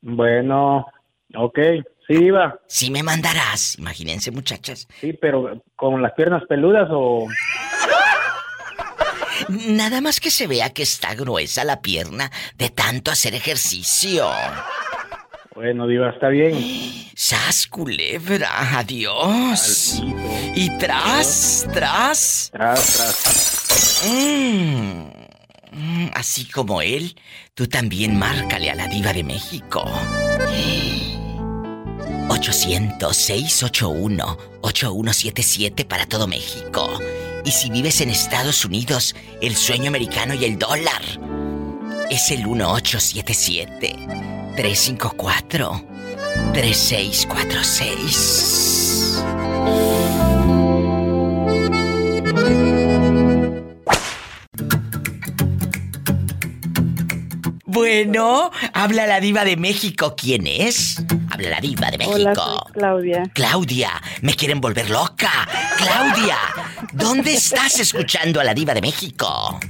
H: Bueno, ok. Sí, iba.
B: Sí me mandarás, imagínense muchachas.
H: Sí, pero con las piernas peludas o...
B: Nada más que se vea que está gruesa la pierna de tanto hacer ejercicio.
H: Bueno, Diva, está bien.
B: ¡Sas, culebra! ¡Adiós! Y tras, tras.
H: Tras, tras.
B: Mm, mm, así como él, tú también márcale a la Diva de México. 800-681-8177 para todo México. Y si vives en Estados Unidos, el sueño americano y el dólar es el 1877 354 3646. Bueno, habla la diva de México. ¿Quién es? Habla la diva de México.
P: Hola, Claudia.
B: Claudia, me quieren volver loca. Claudia, ¿dónde estás escuchando a la diva de México?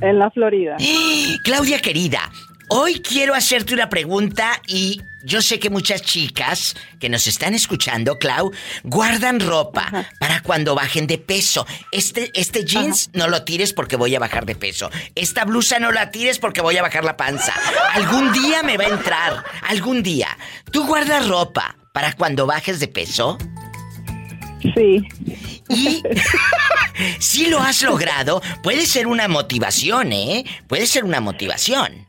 P: En la Florida.
B: Claudia querida, hoy quiero hacerte una pregunta y yo sé que muchas chicas que nos están escuchando, Clau, guardan ropa para cuando bajen de peso. Este, este jeans no lo tires porque voy a bajar de peso. Esta blusa no la tires porque voy a bajar la panza. Algún día me va a entrar. Algún día. ¿Tú guardas ropa para cuando bajes de peso?
P: Sí.
B: Y si lo has logrado, puede ser una motivación, ¿eh? Puede ser una motivación.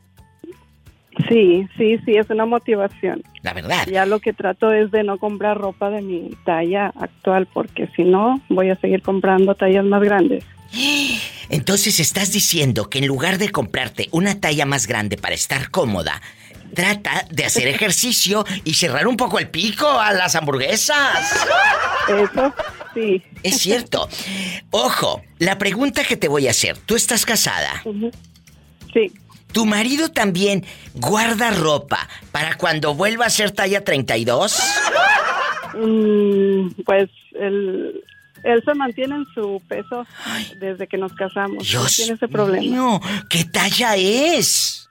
P: Sí, sí, sí, es una motivación.
B: La verdad.
P: Ya lo que trato es de no comprar ropa de mi talla actual, porque si no, voy a seguir comprando tallas más grandes.
B: Entonces estás diciendo que en lugar de comprarte una talla más grande para estar cómoda, trata de hacer ejercicio y cerrar un poco el pico a las hamburguesas.
P: Eso, sí.
B: Es cierto. Ojo, la pregunta que te voy a hacer, ¿tú estás casada?
P: Sí.
B: ¿Tu marido también guarda ropa para cuando vuelva a ser talla 32?
P: Mm, pues él, él se mantiene en su peso desde que nos casamos. no tiene ese problema.
B: ¿qué talla es?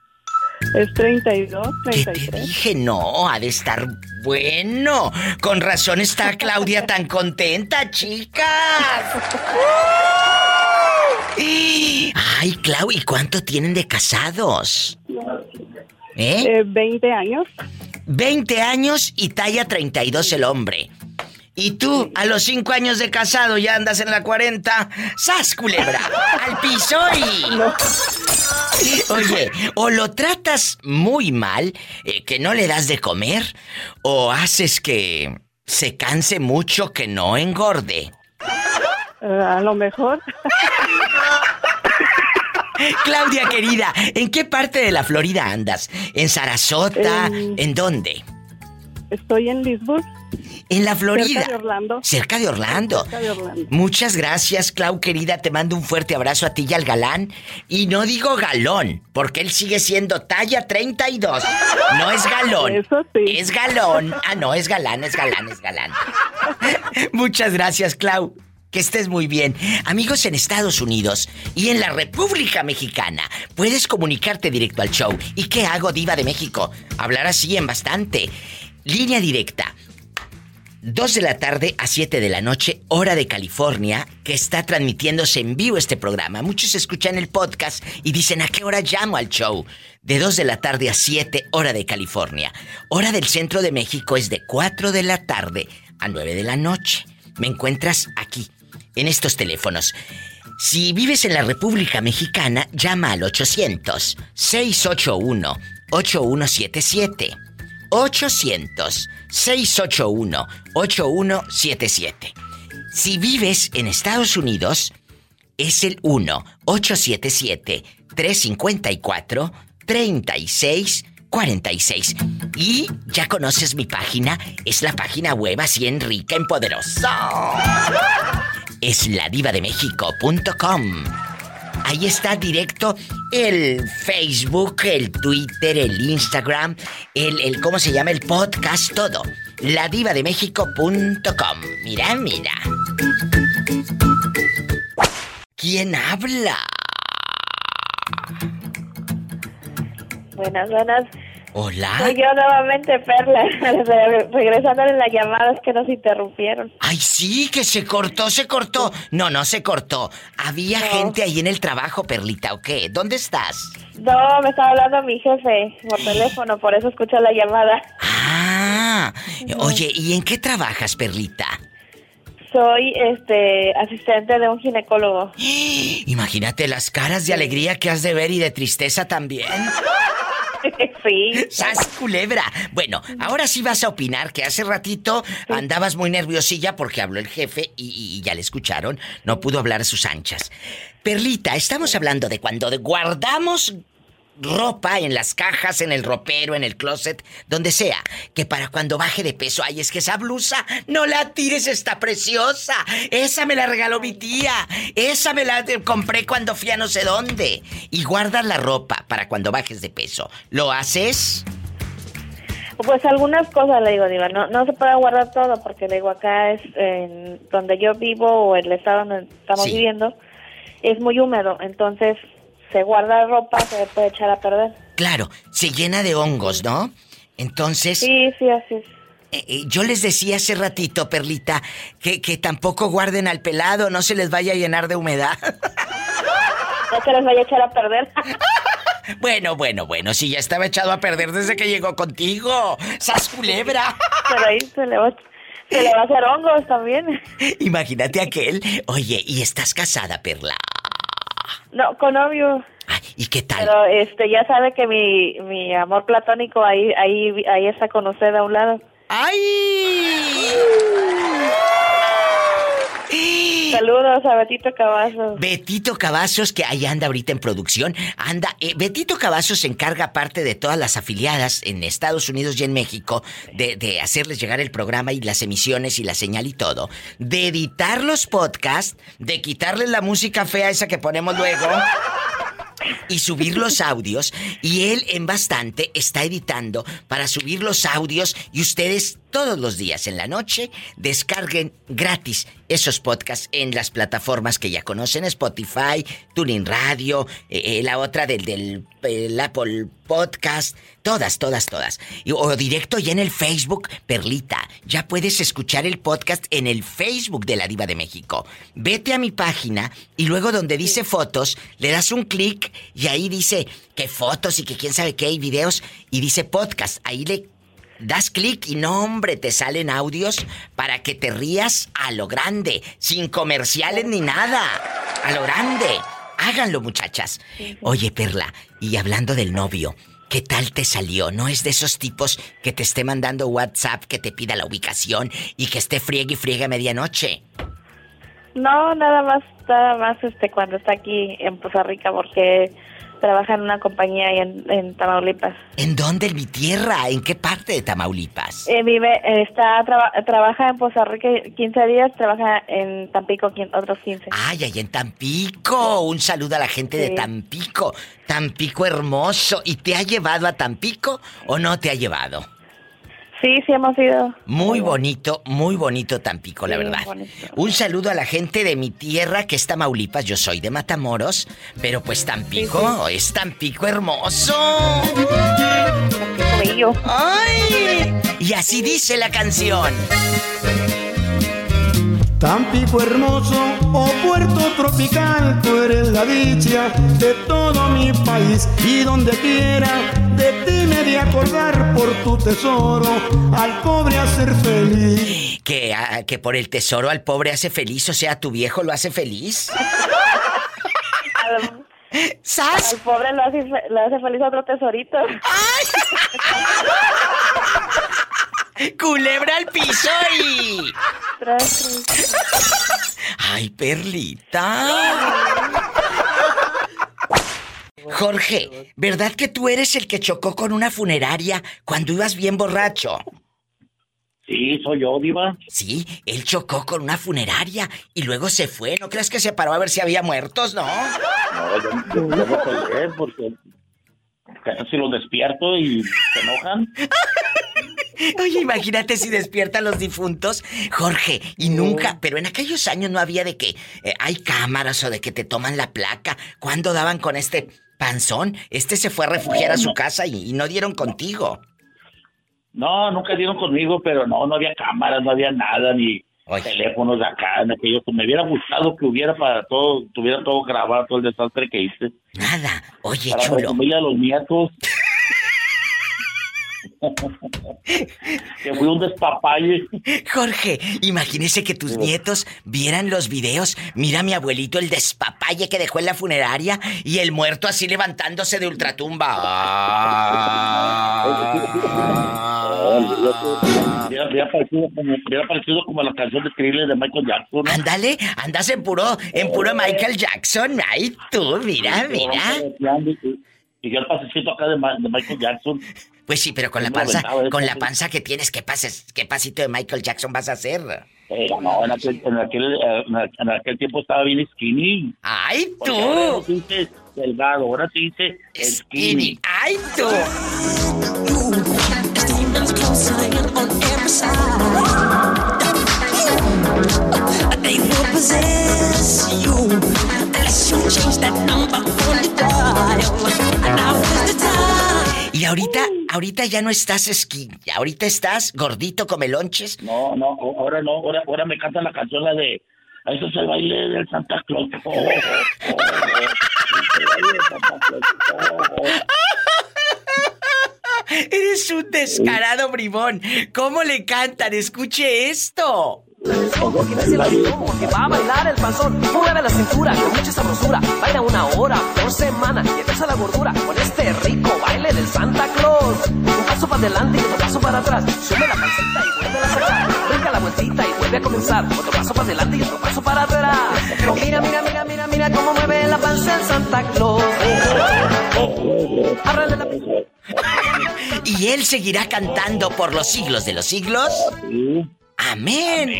P: Es 32, 33.
B: ¿Qué te dije? No, ha de estar bueno. Con razón está Claudia tan contenta, chicas. Ay, Clau, ¿y cuánto tienen de casados?
O: ¿Eh? 20 años.
B: 20 años y talla 32 el hombre. Y tú, a los 5 años de casado, ya andas en la 40. ¡Sas, culebra! ¡Al piso y... Oye, o lo tratas muy mal, eh, que no le das de comer, o haces que se canse mucho, que no engorde.
O: Eh, a lo mejor.
B: Claudia querida, ¿en qué parte de la Florida andas? ¿En Sarasota? ¿En dónde?
O: Estoy en Lisboa.
B: En la Florida.
O: Cerca de Orlando.
B: Cerca de Orlando. Muchas gracias, Clau querida. Te mando un fuerte abrazo a ti y al galán. Y no digo galón, porque él sigue siendo talla 32. No es galón.
O: Eso sí.
B: Es galón. Ah, no, es galán, es galán, es galán. Muchas gracias, Clau. Que estés muy bien. Amigos en Estados Unidos y en la República Mexicana, puedes comunicarte directo al show. ¿Y qué hago, Diva de México? Hablar así en bastante. Línea directa. 2 de la tarde a 7 de la noche, hora de California, que está transmitiéndose en vivo este programa. Muchos escuchan el podcast y dicen, ¿a qué hora llamo al show? De 2 de la tarde a 7, hora de California. Hora del centro de México es de 4 de la tarde a 9 de la noche. Me encuentras aquí, en estos teléfonos. Si vives en la República Mexicana, llama al 800-681-8177. 800-681-8177. Si vives en Estados Unidos, es el 1-877-354-3646. Y ya conoces mi página, es la página web así en rica, en poderosa. Es ladivademexico.com. Ahí está directo el Facebook, el Twitter, el Instagram, el, el ¿cómo se llama? El podcast, todo. Ladivademexico.com. Mira, mira. ¿Quién habla?
P: Buenas, buenas.
B: Hola.
P: Soy yo nuevamente, Perla. Regresando en las llamadas que nos interrumpieron.
B: Ay, sí, que se cortó, se cortó. No, no se cortó. Había gente ahí en el trabajo, Perlita, ¿o qué? ¿Dónde estás?
P: No, me estaba hablando mi jefe por teléfono, por eso escuché la llamada.
B: Ah, oye, ¿y en qué trabajas, Perlita?
P: Soy este asistente de un ginecólogo.
B: Imagínate las caras de alegría que has de ver y de tristeza también.
P: Sí.
B: ¡Sas culebra! Bueno, ahora sí vas a opinar que hace ratito andabas muy nerviosilla porque habló el jefe y, y, ya le escucharon. No pudo hablar a sus anchas. Perlita, estamos hablando de cuando guardamos ropa en las cajas, en el ropero, en el closet, donde sea, que para cuando baje de peso, ay, es que esa blusa, no la tires, está preciosa. Esa me la regaló mi tía. Esa me la compré cuando fui a no sé dónde. Y guardas la ropa para cuando bajes de peso. ¿Lo haces?
P: Pues algunas cosas le digo, Diva, no, no se puede guardar todo porque le digo acá es en donde yo vivo o el estado donde estamos
B: Sí.
P: viviendo es muy húmedo, entonces se guarda ropa, se puede echar a perder.
B: Claro, se llena de hongos, ¿no? Entonces,
P: Sí, sí, así es.
B: eh, eh, yo les decía hace ratito, Perlita, que, que tampoco guarden al pelado, no se les vaya a llenar de humedad.
P: No se les vaya a echar a perder.
B: Bueno, bueno, bueno, si ya estaba echado a perder desde que llegó contigo. ¡Sas culebra!
P: Pero ahí se le va, se le va a hacer hongos también.
B: Imagínate aquel. Oye, ¿y estás casada, Perla?
P: No, con novio.
B: ¿Y qué tal?
P: Pero este ya sabe que mi, mi amor platónico ahí ahí ahí está con usted a un lado.
B: ¡Ay!
P: Saludos a Betito Cavazos.
B: Betito Cavazos, que ahí anda ahorita en producción, anda. eh, Betito Cavazos se encarga, parte de todas las afiliadas en Estados Unidos y en México, de, de hacerles llegar el programa y las emisiones y la señal y todo, de editar los podcasts, de quitarles la música fea esa que ponemos luego. Y subir los audios. Y él en bastante está editando para subir los audios y ustedes todos los días en la noche, descarguen gratis esos podcasts en las plataformas que ya conocen, Spotify, Tuning Radio, eh, eh, la otra del, del Apple Podcast, todas, todas, todas. o directo ya en el Facebook, Perlita, ya puedes escuchar el podcast en el Facebook de la Diva de México. Vete a mi página y luego donde dice fotos, le das un clic y ahí dice que fotos y que quién sabe qué hay videos y dice podcast. Ahí le das clic y no, hombre, te salen audios para que te rías a lo grande, sin comerciales ni nada. A lo grande. Háganlo, muchachas. Oye, Perla, y hablando del novio, ¿qué tal te salió? ¿No es de esos tipos que te esté mandando WhatsApp, que te pida la ubicación y que esté friegue y friegue a medianoche?
P: No, nada más, nada más este cuando está aquí en Poza Rica porque trabaja en una compañía ahí en, Tamaulipas.
B: ¿En dónde? ¿En mi tierra? ¿En qué parte de Tamaulipas?
P: Eh, vive, está, trabaja en Poza Rica 15 días, trabaja en Tampico otros 15.
B: ¡Ay, ahí en Tampico! Un saludo a la gente de Tampico. Tampico hermoso. ¿Y te ha llevado a Tampico o no te ha llevado?
P: Sí, sí hemos ido.
B: Muy bonito, muy bonito Tampico, la verdad. Un saludo a la gente de mi tierra que es Tamaulipas. Yo soy de Matamoros, pero pues Tampico es Tampico hermoso.
P: bello.
B: ¡Ay! Y así dice la canción.
Q: Tampico hermoso, oh puerto tropical, tú eres la dicha de todo mi país y donde quiera de ti me de acordar por tu tesoro, al pobre hacer feliz.
B: Que, ah, que por el tesoro al pobre hace feliz, o sea, tu viejo lo hace feliz.
P: ¿Sas? Al pobre lo hace, hace feliz otro tesorito. ¡Ay!
B: Culebra al piso y. Ay, Perlita. Jorge, ¿verdad que tú eres el que chocó con una funeraria cuando ibas bien borracho?
R: Sí, soy yo, Diva.
B: Sí, él chocó con una funeraria y luego se fue. ¿No crees que se paró a ver si había muertos, no?
R: No, yo, no lo porque si los despierto y se enojan.
B: Oye, imagínate si despierta a los difuntos. Jorge, y nunca, pero en aquellos años no había de que eh, hay cámaras o de que te toman la placa. ¿Cuándo daban con este panzón? Este se fue a refugiar a su casa y, no dieron contigo.
R: No, nunca dieron conmigo, pero no, no había cámaras, no había nada, ni teléfonos de acá, en aquellos. Me hubiera gustado que hubiera para todo, tuviera todo grabado, todo el desastre que hice.
B: Nada. Oye,
R: para
B: chulo.
R: La los nietos. que fui un despapalle.
B: Jorge, imagínese que tus nietos vieran los videos. Mira a mi abuelito el despapalle que dejó en la funeraria y el muerto así levantándose de ultratumba.
R: Hubiera parecido, parecido, como la canción de Thriller de Michael Jackson.
B: Ándale, andas en puro, en puro Michael Jackson. Ay, tú, mira, mira.
R: Y yo el pasecito acá de, de Michael Jackson.
B: Pues sí, pero con la panza, con la panza que tienes, ¿qué pases, qué pasito de Michael Jackson vas a hacer?
R: Eh, no, en aquel, en aquel, eh, en aquel tiempo estaba bien skinny.
B: ¡Ay, tú!
R: Ahora sí dice delgado, ahora sí dice skinny.
B: ¡Ay, tú! Y ahorita, ahorita ya no estás esquí, ahorita estás gordito, come lonches.
R: No, no, ahora no, ahora, ahora me canta la canción la de eso es el baile del Santa Claus. Oh, oh,
B: oh, Eres un descarado bribón. ¿Cómo le cantan? Escuche esto.
S: Que va a bailar el panzón, mueve la cintura con mucha sabrosura. Baila una hora por semana y empieza la gordura con este rico baile del Santa Claus. Un paso para adelante y otro paso para atrás. Sube la pancita y vuelve a sacar. Brinca la vueltita y vuelve a comenzar. Otro paso para adelante y otro paso para atrás. Mira, mira, mira, mira, mira cómo mueve la panza el Santa Claus.
B: Y él seguirá cantando por los siglos de los siglos. Amén.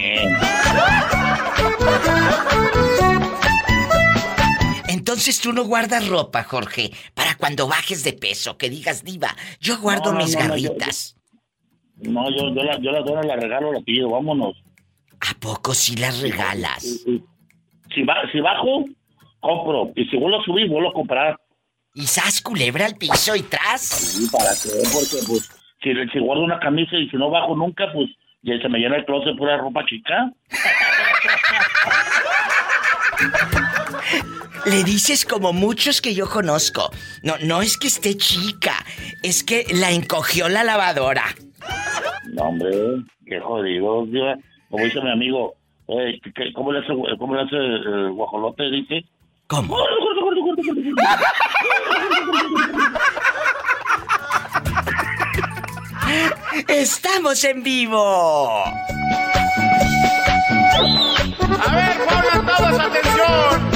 B: Entonces tú no guardas ropa, Jorge, para cuando bajes de peso, que digas diva, yo guardo mis garritas.
R: No, yo, yo, la, yo la la regalo, la pido, vámonos.
B: ¿A poco si las regalas?
R: Si, va, si bajo, compro. Y si vuelvo a subir, vuelvo a comprar.
B: ¿Y sas culebra al piso y tras?
R: Sí, ¿para qué? Porque, pues, si, si guardo una camisa y si no bajo nunca, pues, ya se me llena el closet pura ropa chica.
B: Le dices como muchos que yo conozco. No, no es que esté chica, es que la encogió la lavadora.
R: No, hombre, qué jodido. Como dice mi amigo, eh, ¿cómo le hace, cómo le hace el guajolote? Dice.
B: ¿Cómo? ¡Estamos en vivo!
T: A ver, pongan todos atención.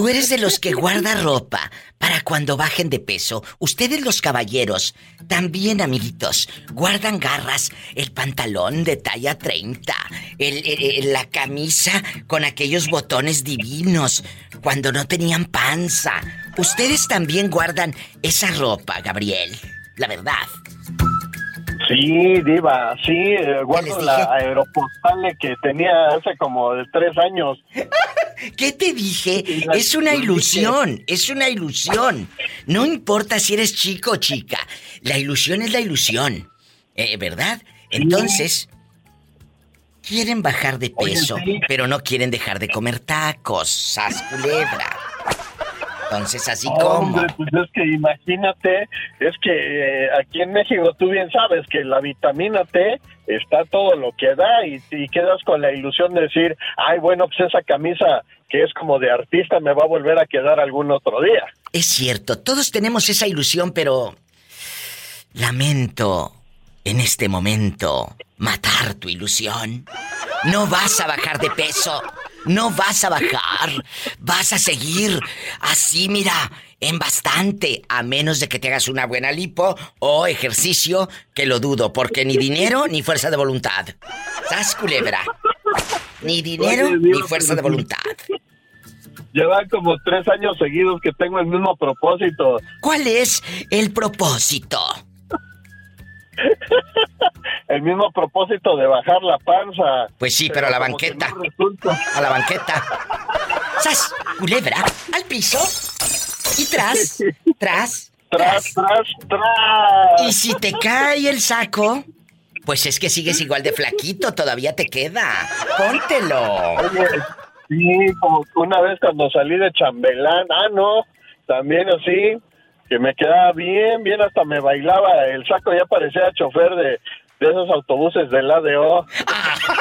B: Tú eres de los que guarda ropa para cuando bajen de peso. Ustedes los caballeros, también amiguitos, guardan garras, el pantalón de talla 30, la camisa con aquellos botones divinos, cuando no tenían panza. Ustedes también guardan esa ropa, Gabriel. La verdad.
U: Sí, Diva, sí, eh, guardo la aeropostal que tenía hace como tres años.
B: ¿Qué te dije? Es una ilusión, es una ilusión. No importa si eres chico o chica, la ilusión es la ilusión, eh, ¿verdad? Entonces, quieren bajar de peso, pero no quieren dejar de comer tacos, sas culebra. Entonces, así como.
U: pues es que imagínate, es que eh, aquí en México tú bien sabes que la vitamina T está todo lo que da y, y, quedas con la ilusión de decir, ay, bueno, pues esa camisa que es como de artista me va a volver a quedar algún otro día.
B: Es cierto, todos tenemos esa ilusión, pero lamento en este momento matar tu ilusión. No vas a bajar de peso. No vas a bajar. Vas a seguir así, mira, en bastante. A menos de que te hagas una buena lipo o ejercicio, que lo dudo, porque ni dinero ni fuerza de voluntad. ¿Sabes, culebra? Ni dinero ni fuerza de voluntad.
U: Llevan como tres años seguidos que tengo el mismo propósito.
B: ¿Cuál es el propósito?
U: el mismo propósito de bajar la panza.
B: Pues sí, pero, a la banqueta. a la banqueta. ¡Sas! Culebra, al piso. Y tras, tras.
U: Tras, tras, tras.
B: Y si te cae el saco, pues es que sigues igual de flaquito, todavía te queda. Póntelo.
U: Oye, sí, como una vez cuando salí de chambelán, ah, no, también así, que me quedaba bien, bien, hasta me bailaba. El saco ya parecía chofer de, de esos autobuses del ADO.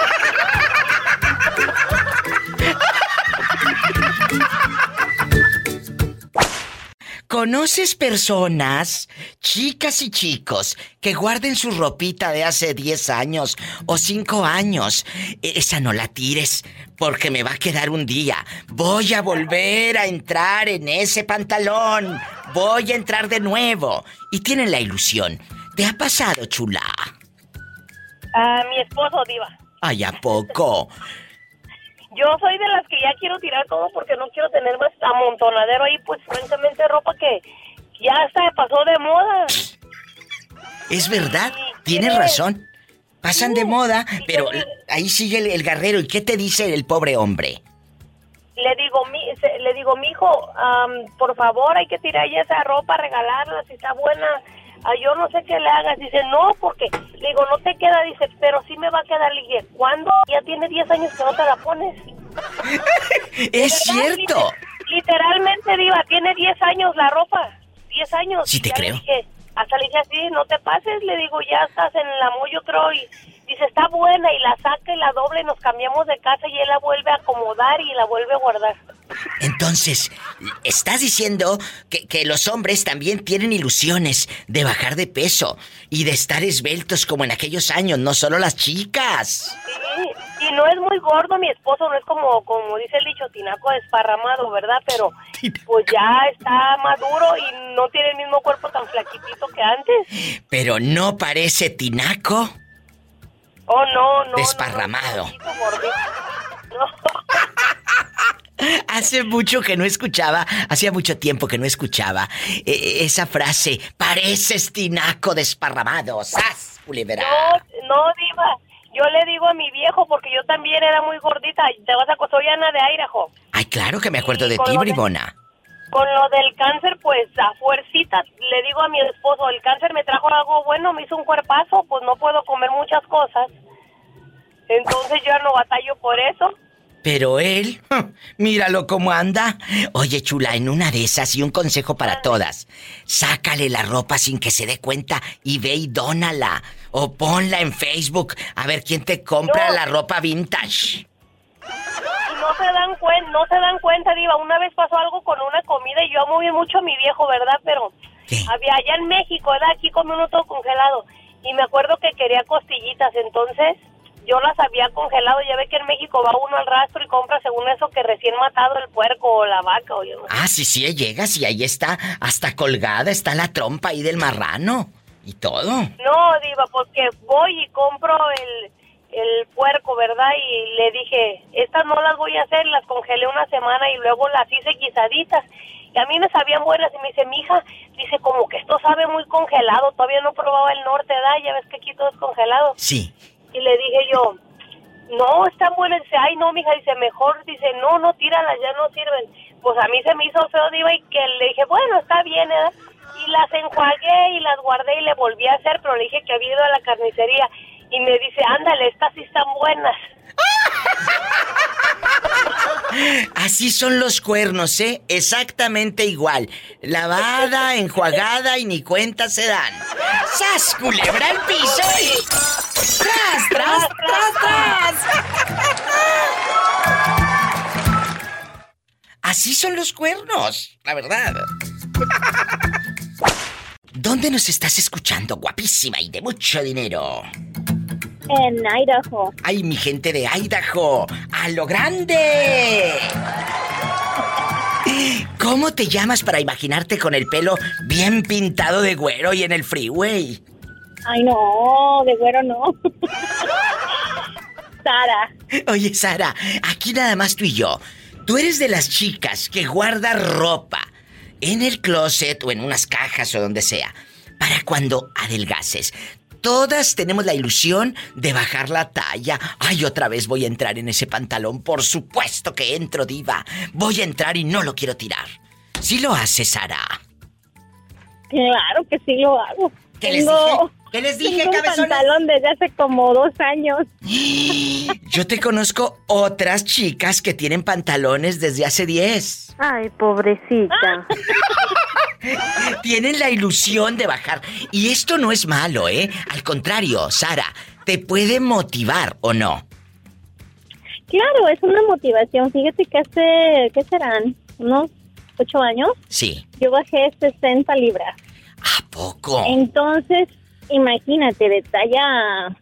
B: ¿Conoces personas, chicas y chicos, que guarden su ropita de hace 10 años o 5 años? E, esa no la tires, porque me va a quedar un día. Voy a volver a entrar en ese pantalón. Voy a entrar de nuevo. Y tienen la ilusión. ¿Te ha pasado, chula?
V: A mi esposo, Diva.
B: Ay, ¿a poco?
V: Yo soy de las que ya quiero tirar todo porque no quiero tener más amontonadero ahí, pues francamente ropa que ya hasta pasó de moda.
B: Es verdad, tienes razón. Pasan de moda, pero ahí sigue el, el, guerrero. ¿Y qué te dice el pobre hombre?
V: Le digo, mi, le digo, mijo, por favor, hay que tirar ya esa ropa, regalarla, si está buena. Ah, yo no sé qué le hagas. Dice, no, porque, le digo, no te queda. Dice, pero sí me va a quedar. Le dije, ¿cuándo? Ya tiene 10 años que no te la pones.
B: es cierto.
V: literalmente, Diva, tiene 10 años la ropa. 10 años.
B: Sí, te creo.
V: dije, hasta le dije así, no te pases. Le digo, ya estás en la yo creo. Y dice, está buena. Y la saca y la doble. Y nos cambiamos de casa y él la vuelve a acomodar y la vuelve a guardar.
B: Entonces, estás diciendo que, que, los hombres también tienen ilusiones de bajar de peso y de estar esbeltos como en aquellos años, no solo las chicas.
V: Sí, y no es muy gordo mi esposo, no es como, como dice el dicho, tinaco desparramado, ¿verdad? Pero pues ya está maduro y no tiene el mismo cuerpo tan flaquitito que antes.
B: Pero no parece tinaco.
V: Oh, no, no.
B: Desparramado.
V: No, no.
B: Hace mucho que no escuchaba, hacía mucho tiempo que no escuchaba eh, esa frase, pareces tinaco desparramado, ¡sas, culebra!
V: No, no, diva, yo le digo a mi viejo porque yo también era muy gordita, te vas a soy Ana de Idaho.
B: Ay, claro que me acuerdo de ti, bribona.
V: Con lo del cáncer, pues a fuercita le digo a mi esposo, el cáncer me trajo algo bueno, me hizo un cuerpazo, pues no puedo comer muchas cosas. Entonces yo no batallo por eso.
B: Pero él, míralo cómo anda. Oye, chula, en una de esas y un consejo para todas. Sácale la ropa sin que se dé cuenta y ve y dónala. O ponla en Facebook a ver quién te compra la ropa vintage.
V: No se dan cuenta, no se dan cuenta, Diva. Una vez pasó algo con una comida y yo amo bien mucho a mi viejo, ¿verdad? Pero había allá en México, ¿verdad? Aquí con uno todo congelado. Y me acuerdo que quería costillitas, entonces yo las había congelado. Ya ve que en México va uno al rastro y compra según eso que recién matado el puerco o la vaca o yo no
B: Ah, sí, sí, llegas y ahí está, hasta colgada está la trompa ahí del marrano y todo.
V: No, Diva, porque voy y compro el, el puerco, ¿verdad? Y le dije, estas no las voy a hacer, las congelé una semana y luego las hice guisaditas. Y a mí me sabían buenas y me dice, mija, dice, como que esto sabe muy congelado, todavía no probaba el norte, ¿verdad? Ya ves que aquí todo es congelado.
B: Sí.
V: Y le dije yo, no, están buenas. Dice, ay, no, mija, dice, mejor, dice, no, no, tíralas, ya no sirven. Pues a mí se me hizo feo, diva, y que le dije, bueno, está bien, ¿eh? Y las enjuagué y las guardé y le volví a hacer, pero le dije que había ido a la carnicería. Y me dice, ándale, estas sí están buenas.
B: Así son los cuernos, ¿eh? Exactamente igual. Lavada, enjuagada y ni cuenta se dan. ¡Sas, culebra al piso y... ¡Tras, tras, tras, tras! Así son los cuernos, la verdad. ¿Dónde nos estás escuchando, guapísima y de mucho dinero?
N: En Idaho.
B: ¡Ay, mi gente de Idaho! ¡A lo grande! ¿Cómo te llamas para imaginarte con el pelo bien pintado de güero y en el freeway?
N: Ay, no, de güero no. Sara.
B: Oye, Sara, aquí nada más tú y yo. Tú eres de las chicas que guarda ropa en el closet o en unas cajas o donde sea para cuando adelgaces. Todas tenemos la ilusión de bajar la talla. Ay, otra vez voy a entrar en ese pantalón. Por supuesto que entro, diva. Voy a entrar y no lo quiero tirar. ¿Sí lo haces, Sara?
N: Claro que sí lo hago.
B: ¿Qué les dije? ¿Qué les dije,
N: tengo un pantalón desde hace como dos años.
B: Yo te conozco otras chicas que tienen pantalones desde hace diez.
D: Ay, pobrecita.
B: Tienen la ilusión de bajar. Y esto no es malo, ¿eh? Al contrario, Sara, te puede motivar o no.
N: Claro, es una motivación. Fíjate que hace, ¿qué serán? ¿Unos ocho años?
B: Sí.
N: Yo bajé 60 libras.
B: ¿A poco?
N: Entonces, imagínate, de talla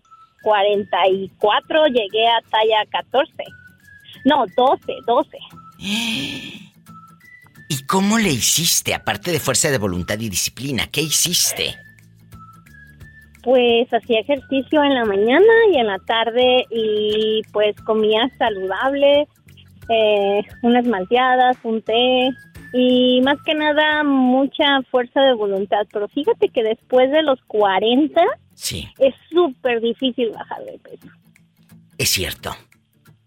N: 44 llegué a talla 14. No, 12, 12.
B: ¿Y cómo le hiciste, aparte de fuerza de voluntad y disciplina? ¿Qué hiciste?
N: Pues hacía ejercicio en la mañana y en la tarde y pues comía saludable, eh, unas malteadas, un té y más que nada mucha fuerza de voluntad. Pero fíjate que después de los 40
B: sí.
N: es súper difícil bajar de peso.
B: Es cierto,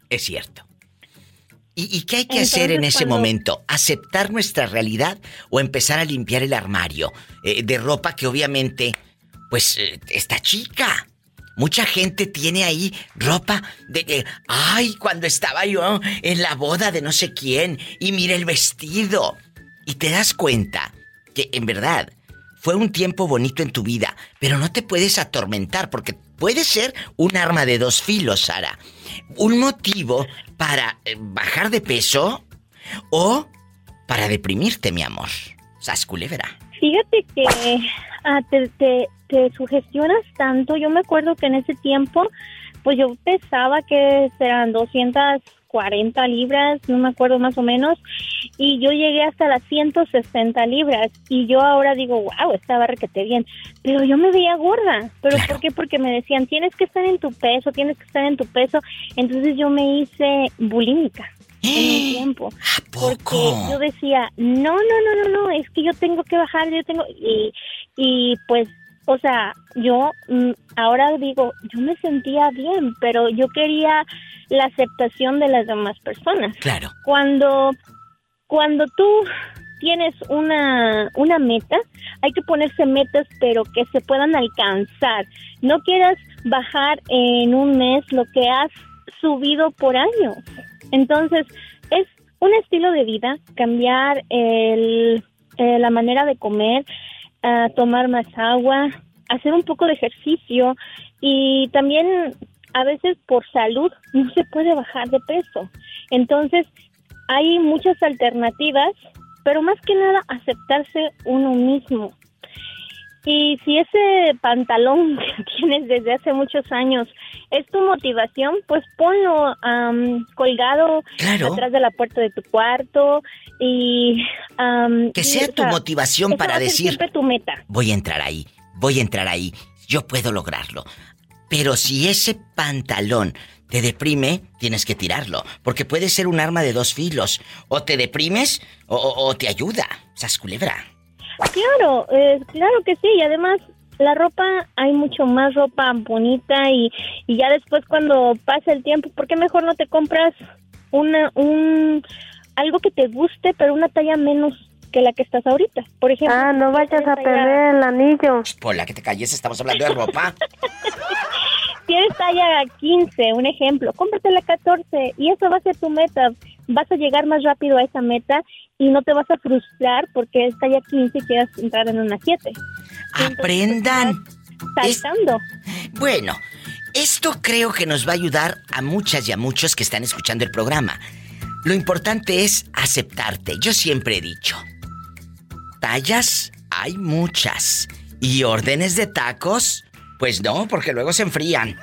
B: es cierto. ¿Y, qué hay que hacer en ese momento? ¿Aceptar nuestra realidad o empezar a limpiar el armario eh, de ropa que obviamente, pues, eh, está chica? Mucha gente tiene ahí ropa de que, ay, cuando estaba yo en la boda de no sé quién y mira el vestido. Y te das cuenta que en verdad fue un tiempo bonito en tu vida, pero no te puedes atormentar porque puede ser un arma de dos filos, Sara. Un motivo para eh, bajar de peso o para deprimirte, mi amor. Sas culebra.
N: Fíjate que ah, te, te, sugestionas tanto. Yo me acuerdo que en ese tiempo, pues yo pensaba que serán 200 40 libras, no me acuerdo más o menos, y yo llegué hasta las 160 libras y yo ahora digo, wow, estaba requete bien, pero yo me veía gorda, pero ¿por qué? Porque me decían, tienes que estar en tu peso, tienes que estar en tu peso, entonces yo me hice bulímica. en un tiempo. Porque yo decía, no, no, no, no, no, es que yo tengo que bajar, yo tengo... Y, y pues, o sea, yo mm, ahora digo, yo me sentía bien, pero yo quería la aceptación de las demás personas.
B: Claro.
N: Cuando, cuando tú tienes una, una meta, hay que ponerse metas, pero que se puedan alcanzar. No quieras bajar en un mes lo que has subido por años. Entonces, es un estilo de vida, cambiar el, eh, la manera de comer, tomar más agua, hacer un poco de ejercicio y también a veces por salud no se puede bajar de peso. Entonces, hay muchas alternativas pero más que nada aceptarse uno mismo. Y si ese pantalón que tienes desde hace muchos años es tu motivación, pues ponlo colgado atrás de la puerta de tu cuarto y...
B: que sea tu motivación para decir...
N: Siempre tu meta.
B: Voy a entrar ahí, voy a entrar ahí, yo puedo lograrlo. Pero si ese pantalón te deprime, tienes que tirarlo, porque puede ser un arma de dos filos. O te deprimes o, te ayuda. Sas culebra.
N: Claro, eh, claro que sí. Y además, la ropa, hay mucho más ropa bonita y, y ya después cuando pasa el tiempo, ¿por qué mejor no te compras una, un, algo que te guste, pero una talla menos que la que estás ahorita. Por ejemplo.
D: Ah, no vayas a perder el anillo.
B: Por la que te calles, estamos hablando de ropa.
N: Tienes talla 15, un ejemplo, cómprate la 14 y eso va a ser tu meta. Vas a llegar más rápido a esa meta y no te vas a frustrar porque es talla 15 y quieras entrar en una 7.
B: Aprendan.
N: Saltando.
B: Bueno, esto creo que nos va a ayudar a muchas y a muchos que están escuchando el programa. Lo importante es aceptarte. Yo siempre he dicho, tallas hay muchas. ¿Y órdenes de tacos? Pues no, porque luego se enfrían.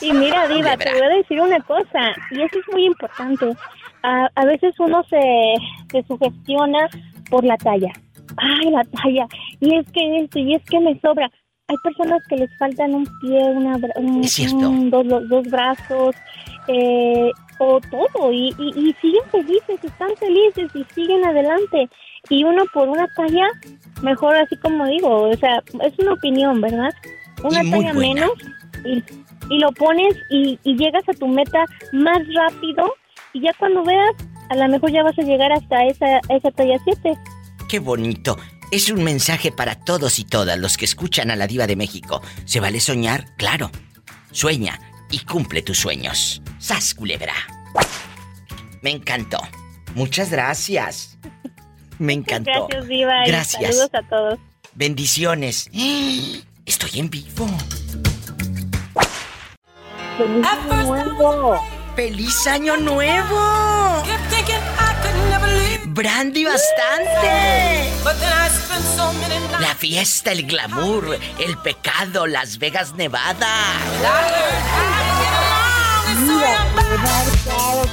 N: Y mira, Diva, te voy a decir una cosa, y eso es muy importante. A, veces uno se, se sugestiona por la talla. Ay, la talla. Y es que esto, y es que me sobra. Hay personas que les faltan un pie, una, un, dos, dos, brazos, eh, o todo. Y, y, y siguen felices, están felices y siguen adelante y uno por una talla, mejor así como digo, o sea, es una opinión, ¿verdad? Una talla menos y, y, lo pones y, y llegas a tu meta más rápido y ya cuando veas, a lo mejor ya vas a llegar hasta esa, esa talla 7.
B: Qué bonito. Es un mensaje para todos y todas los que escuchan a la diva de México. ¿Se vale soñar? Claro. Sueña y cumple tus sueños. ¡Sas, culebra! Me encantó. Muchas gracias. Me encantó.
N: Gracias, Viva. Gracias. saludos a todos.
B: Bendiciones. Estoy en vivo.
C: ¡Feliz año nuevo!
B: ¡Feliz año nuevo! Brandy bastante. La fiesta, el glamour, el pecado, Las Vegas, Nevada.
C: Mira,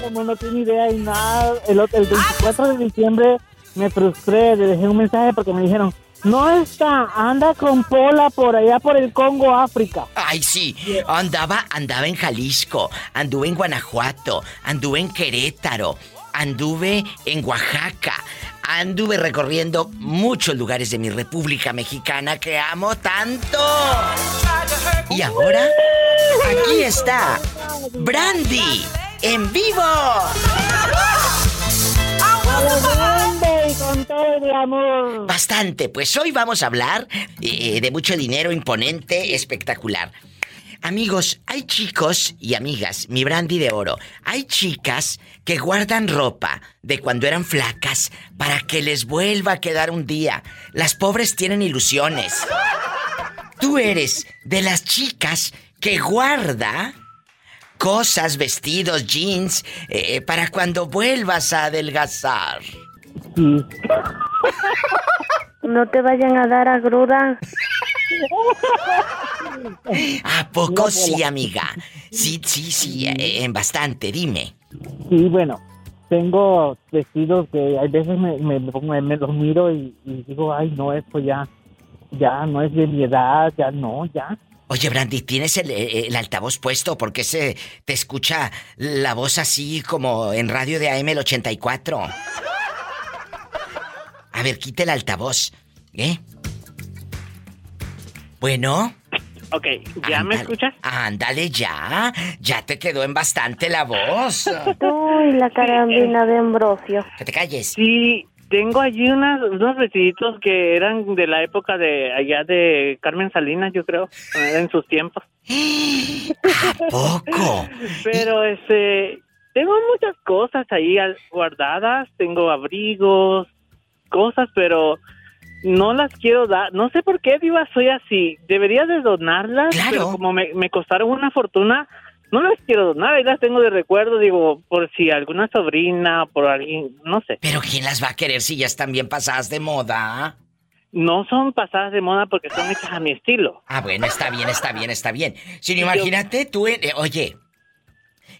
C: como no tiene idea y nada. El, el 24 de diciembre me frustré, le dejé un mensaje porque me dijeron, no está, anda con Pola por allá por el Congo, África.
B: Ay, sí, andaba, andaba en Jalisco, anduve en Guanajuato, anduve en Querétaro, anduve en Oaxaca, anduve recorriendo muchos lugares de mi República Mexicana que amo tanto. Y ahora, aquí está, Brandy, en vivo
C: con todo el amor.
B: Bastante, pues hoy vamos a hablar eh, de mucho dinero imponente, espectacular. Amigos, hay chicos y amigas, mi brandy de oro, hay chicas que guardan ropa de cuando eran flacas para que les vuelva a quedar un día. Las pobres tienen ilusiones. Tú eres de las chicas que guarda cosas, vestidos, jeans, eh, para cuando vuelvas a adelgazar.
D: No te vayan a dar a gruda.
B: ¿A poco sí, amiga? Sí, sí, sí, eh, en bastante, dime.
C: Sí, bueno, tengo vestidos que hay veces me, me, los miro y, digo, ay, no, esto ya, ya no es de mi edad, ya no, ya.
B: Oye, Brandy, ¿tienes el, el, altavoz puesto? Porque se te escucha la voz así como en radio de AM el 84. A ver, quite el altavoz. ¿Eh? Bueno.
W: Ok, ¿ya me escuchas?
B: Ándale ya. Ya te quedó en bastante la voz.
D: Uy, la carambina de Ambrosio.
B: Que te calles.
W: Sí, tengo allí unas, unos vestiditos que eran de la época de allá de Carmen Salinas, yo creo, en sus tiempos.
B: ¿A poco?
W: Pero este, tengo muchas cosas ahí guardadas, tengo abrigos, cosas, pero no las quiero dar. No sé por qué, Diva, soy así. Debería de donarlas, pero como me, me costaron una fortuna, no las quiero donar. Ahí las tengo de recuerdo, digo, por si alguna sobrina, por alguien, no sé.
B: Pero ¿quién las va a querer si ya están bien pasadas de moda?
W: No son pasadas de moda porque son hechas a mi estilo.
B: Ah, bueno, está bien, está bien, está bien. Si imagínate tú, eh, oye,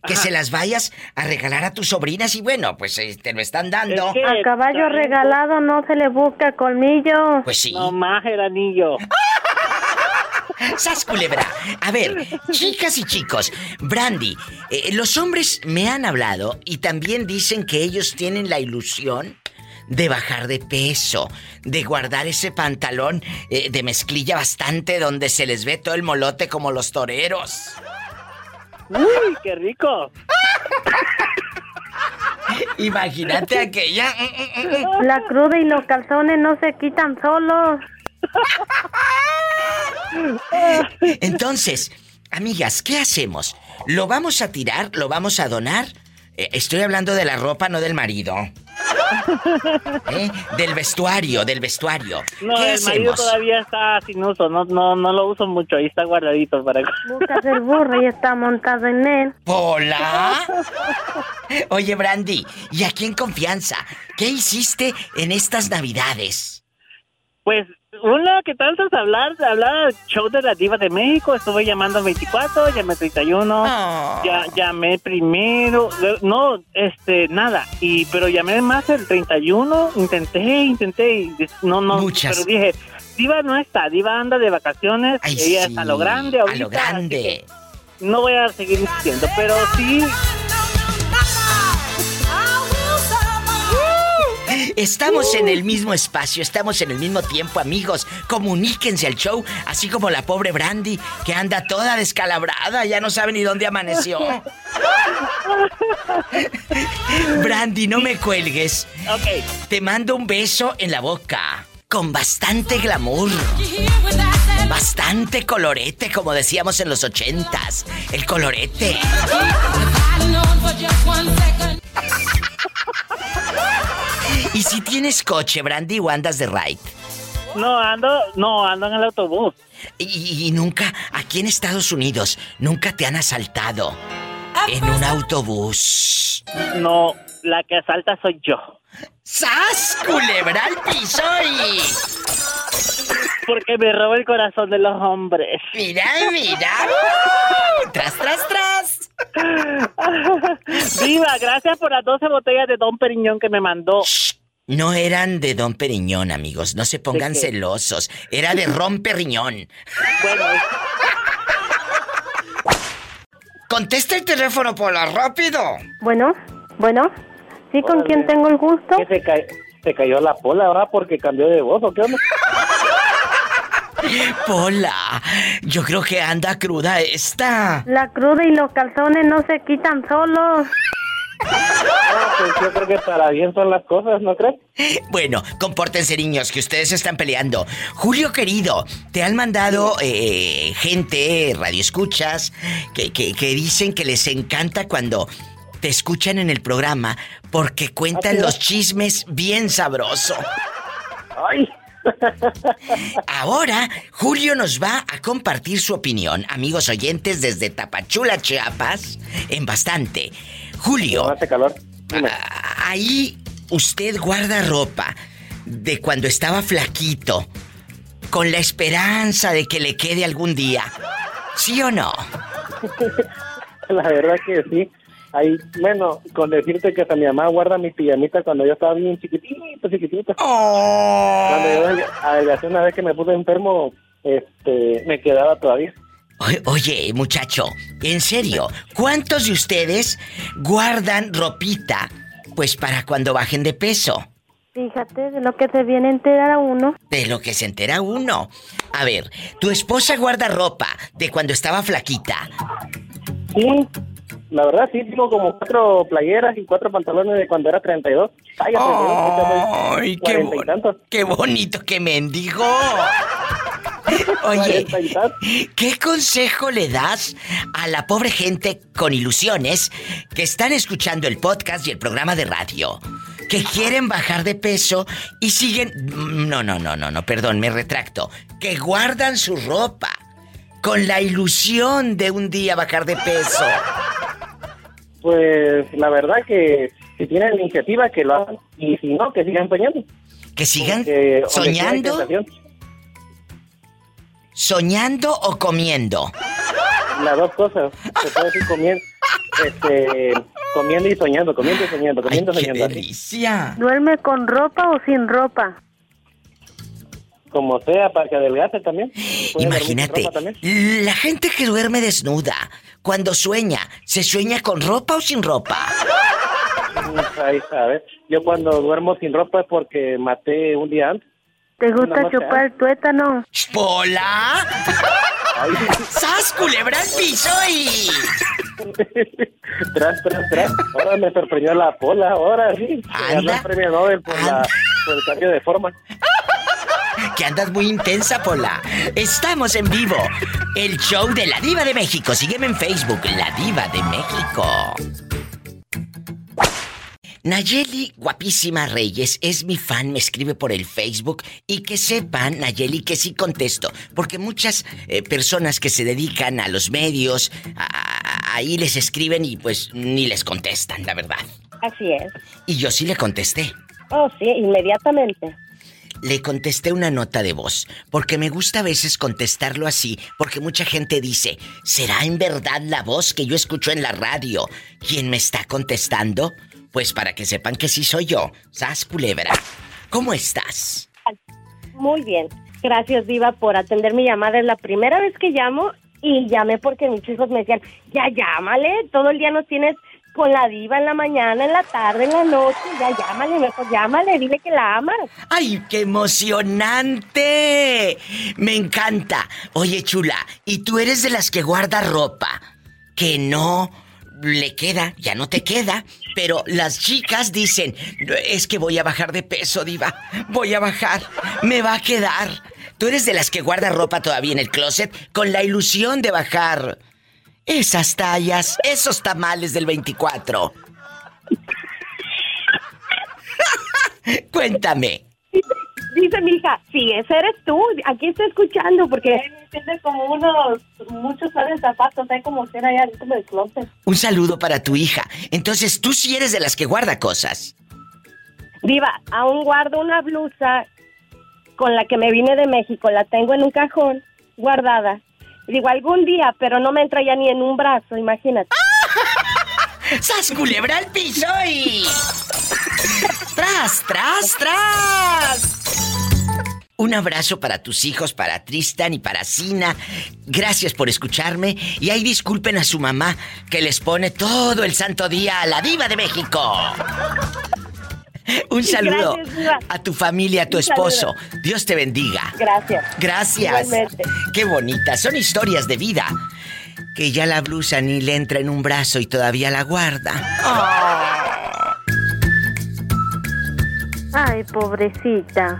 B: que se las vayas a regalar a tus sobrinas y bueno, pues eh, te lo están dando.
D: a caballo regalado no se le busca colmillo.
B: Pues sí.
W: No más el anillo.
B: ¡Sas culebra! A ver, chicas y chicos, Brandy, eh, los hombres me han hablado y también dicen que ellos tienen la ilusión de bajar de peso, de guardar ese pantalón eh, de mezclilla bastante donde se les ve todo el molote como los toreros.
W: ¡Uy, qué rico!
B: Imagínate aquella.
D: La cruda y los calzones no se quitan solos.
B: Entonces, amigas, ¿qué hacemos? ¿Lo vamos a tirar? ¿Lo vamos a donar? Eh, estoy hablando de la ropa, no del marido. ¿Eh? Del vestuario, del vestuario.
W: No, el marido todavía está sin uso, no, no, no lo uso mucho, ahí está guardadito para...
D: Buscas el burro y está montado en él.
B: ¿Hola? Oye, Brandy, ¿y aquí en confianza? ¿Qué hiciste en estas navidades?
W: Pues Hola, ¿qué tal? ¿Estás hablar? Hablar show de la diva de México. Estuve llamando 24, llamé 31, ya llamé primero, no, este, nada. Y pero llamé más el 31, intenté, intenté, no, no,
B: Muchas.
W: pero dije, diva no está, diva anda de vacaciones, ella está a lo grande ahorita.
B: A lo grande.
W: No voy a seguir insistiendo, pero sí
B: Estamos en el mismo espacio, estamos en el mismo tiempo, amigos. Comuníquense al show, así como la pobre Brandy, que anda toda descalabrada, ya no sabe ni dónde amaneció. Brandy, no me cuelgues.
W: Ok.
B: Te mando un beso en la boca, con bastante glamour. Bastante colorete, como decíamos en los ochentas. El colorete. ¿Y si tienes coche, Brandy, o andas de ride?
W: No, ando, no, ando en el autobús.
B: Y, nunca, aquí en Estados Unidos, nunca te han asaltado en un autobús.
W: No, la que asalta soy yo.
B: ¡Sas! Culebra al piso y...
W: Porque me roba el corazón de los hombres.
B: Mira, mira. tras, tras, tras.
W: Viva, gracias por las 12 botellas de Don Periñón que me mandó.
B: No eran de Don Periñón, amigos. No se pongan celosos. Era de Ron Periñón. Bueno. Contesta el teléfono, Pola, rápido.
D: Bueno, bueno. ¿Sí con quién tengo el gusto?
U: se, se cayó la Pola ahora porque cambió de voz o qué onda?
B: Pola, yo creo que anda cruda esta.
D: La cruda y los calzones no se quitan solos.
U: pues yo creo que para bien son las cosas, ¿no crees?
B: Bueno, compórtense niños, que ustedes están peleando. Julio querido, te han mandado eh, gente, radioescuchas, que, que, que dicen que les encanta cuando te escuchan en el programa porque cuentan los chismes bien sabroso.
U: Ay.
B: Ahora, Julio nos va a compartir su opinión, amigos oyentes desde Tapachula, Chiapas, en bastante. Julio,
U: hace calor.
B: Ahí usted guarda ropa de cuando estaba flaquito, con la esperanza de que le quede algún día. ¿Sí o no?
U: la verdad que sí. Ahí, bueno, con decirte que hasta mi mamá guarda mi pijamita cuando yo estaba bien chiquitito, chiquitito.
B: Oh.
U: Cuando yo adelgacé una vez que me puse enfermo, este, me quedaba todavía.
B: Oye, muchacho, en serio, ¿cuántos de ustedes guardan ropita pues para cuando bajen de peso?
D: Fíjate de lo que se viene a enterar uno.
B: De lo que se entera uno. A ver, tu esposa guarda ropa de cuando estaba flaquita.
L: Sí, la verdad sí, tengo como cuatro playeras y cuatro pantalones de cuando era 32. Ay,
B: Ay qué, qué bonito que mendigo. Oye, ¿qué consejo le das a la pobre gente con ilusiones que están escuchando el podcast y el programa de radio? Que quieren bajar de peso y siguen... No, no, no, no, no, perdón, me retracto. Que guardan su ropa con la ilusión de un día bajar de peso.
L: Pues la verdad que si tienen iniciativa que lo hagan y si no, que sigan soñando.
B: Que sigan soñando. ¿Soñando o comiendo?
L: Las dos cosas. Se puede decir comiendo, este, comiendo y soñando, comiendo y soñando, comiendo y soñando.
B: ¡Qué delicia!
D: ¿Duerme con ropa o sin ropa?
L: Como sea, para que adelgace también.
B: Imagínate, la gente que duerme desnuda, cuando sueña, ¿se sueña con ropa o sin ropa?
L: Ahí sabes. Yo cuando duermo sin ropa es porque maté un día antes.
D: ¿Te gusta chupar el tuétano?
B: ¿Pola? ¡Sas, culebra al piso y...
L: tras, tras, tras. Ahora me sorprendió la pola, ahora sí. Anda. el premio Nobel por, la, por el cambio de forma.
B: Que andas muy intensa, Pola. Estamos en vivo. El show de la Diva de México. Sígueme en Facebook, La Diva de México. Nayeli, guapísima Reyes, es mi fan, me escribe por el Facebook y que sepan, Nayeli, que sí contesto, porque muchas eh, personas que se dedican a los medios, ahí les escriben y pues ni les contestan, la verdad.
X: Así es.
B: Y yo sí le contesté.
X: Oh, sí, inmediatamente.
B: Le contesté una nota de voz, porque me gusta a veces contestarlo así, porque mucha gente dice, ¿será en verdad la voz que yo escucho en la radio quien me está contestando? Pues para que sepan que sí soy yo, Sas Culebra. ¿Cómo estás?
X: Muy bien. Gracias, Diva, por atender mi llamada. Es la primera vez que llamo y llamé porque mis hijos me decían, ya llámale, todo el día nos tienes con la diva en la mañana, en la tarde, en la noche, ya llámale, mejor llámale, dile que la amas.
B: ¡Ay, qué emocionante! Me encanta. Oye, chula, ¿y tú eres de las que guarda ropa? Que no le queda, ya no te queda, pero las chicas dicen, es que voy a bajar de peso, diva, voy a bajar, me va a quedar. Tú eres de las que guarda ropa todavía en el closet con la ilusión de bajar esas tallas, esos tamales del 24. Cuéntame.
X: Dice mi hija, sí, ese eres tú. Aquí estoy escuchando porque tiene como unos, muchos pares de zapatos, hay como ser allá como de closet.
B: Un saludo para tu hija. Entonces, tú sí eres de las que guarda cosas.
X: Viva, aún guardo una blusa con la que me vine de México. La tengo en un cajón, guardada. Digo, algún día, pero no me entra ya ni en un brazo, imagínate.
B: ¡Sas culebra al piso y... ¡Tras, tras, tras! Un abrazo para tus hijos, para Tristan y para Sina. Gracias por escucharme. Y ahí disculpen a su mamá que les pone todo el santo día a la diva de México. Un saludo a tu familia, a tu esposo. Dios te bendiga.
X: Gracias.
B: Gracias. Qué bonitas. Son historias de vida. Que ya la blusa ni le entra en un brazo y todavía la guarda.
D: Ay, pobrecita.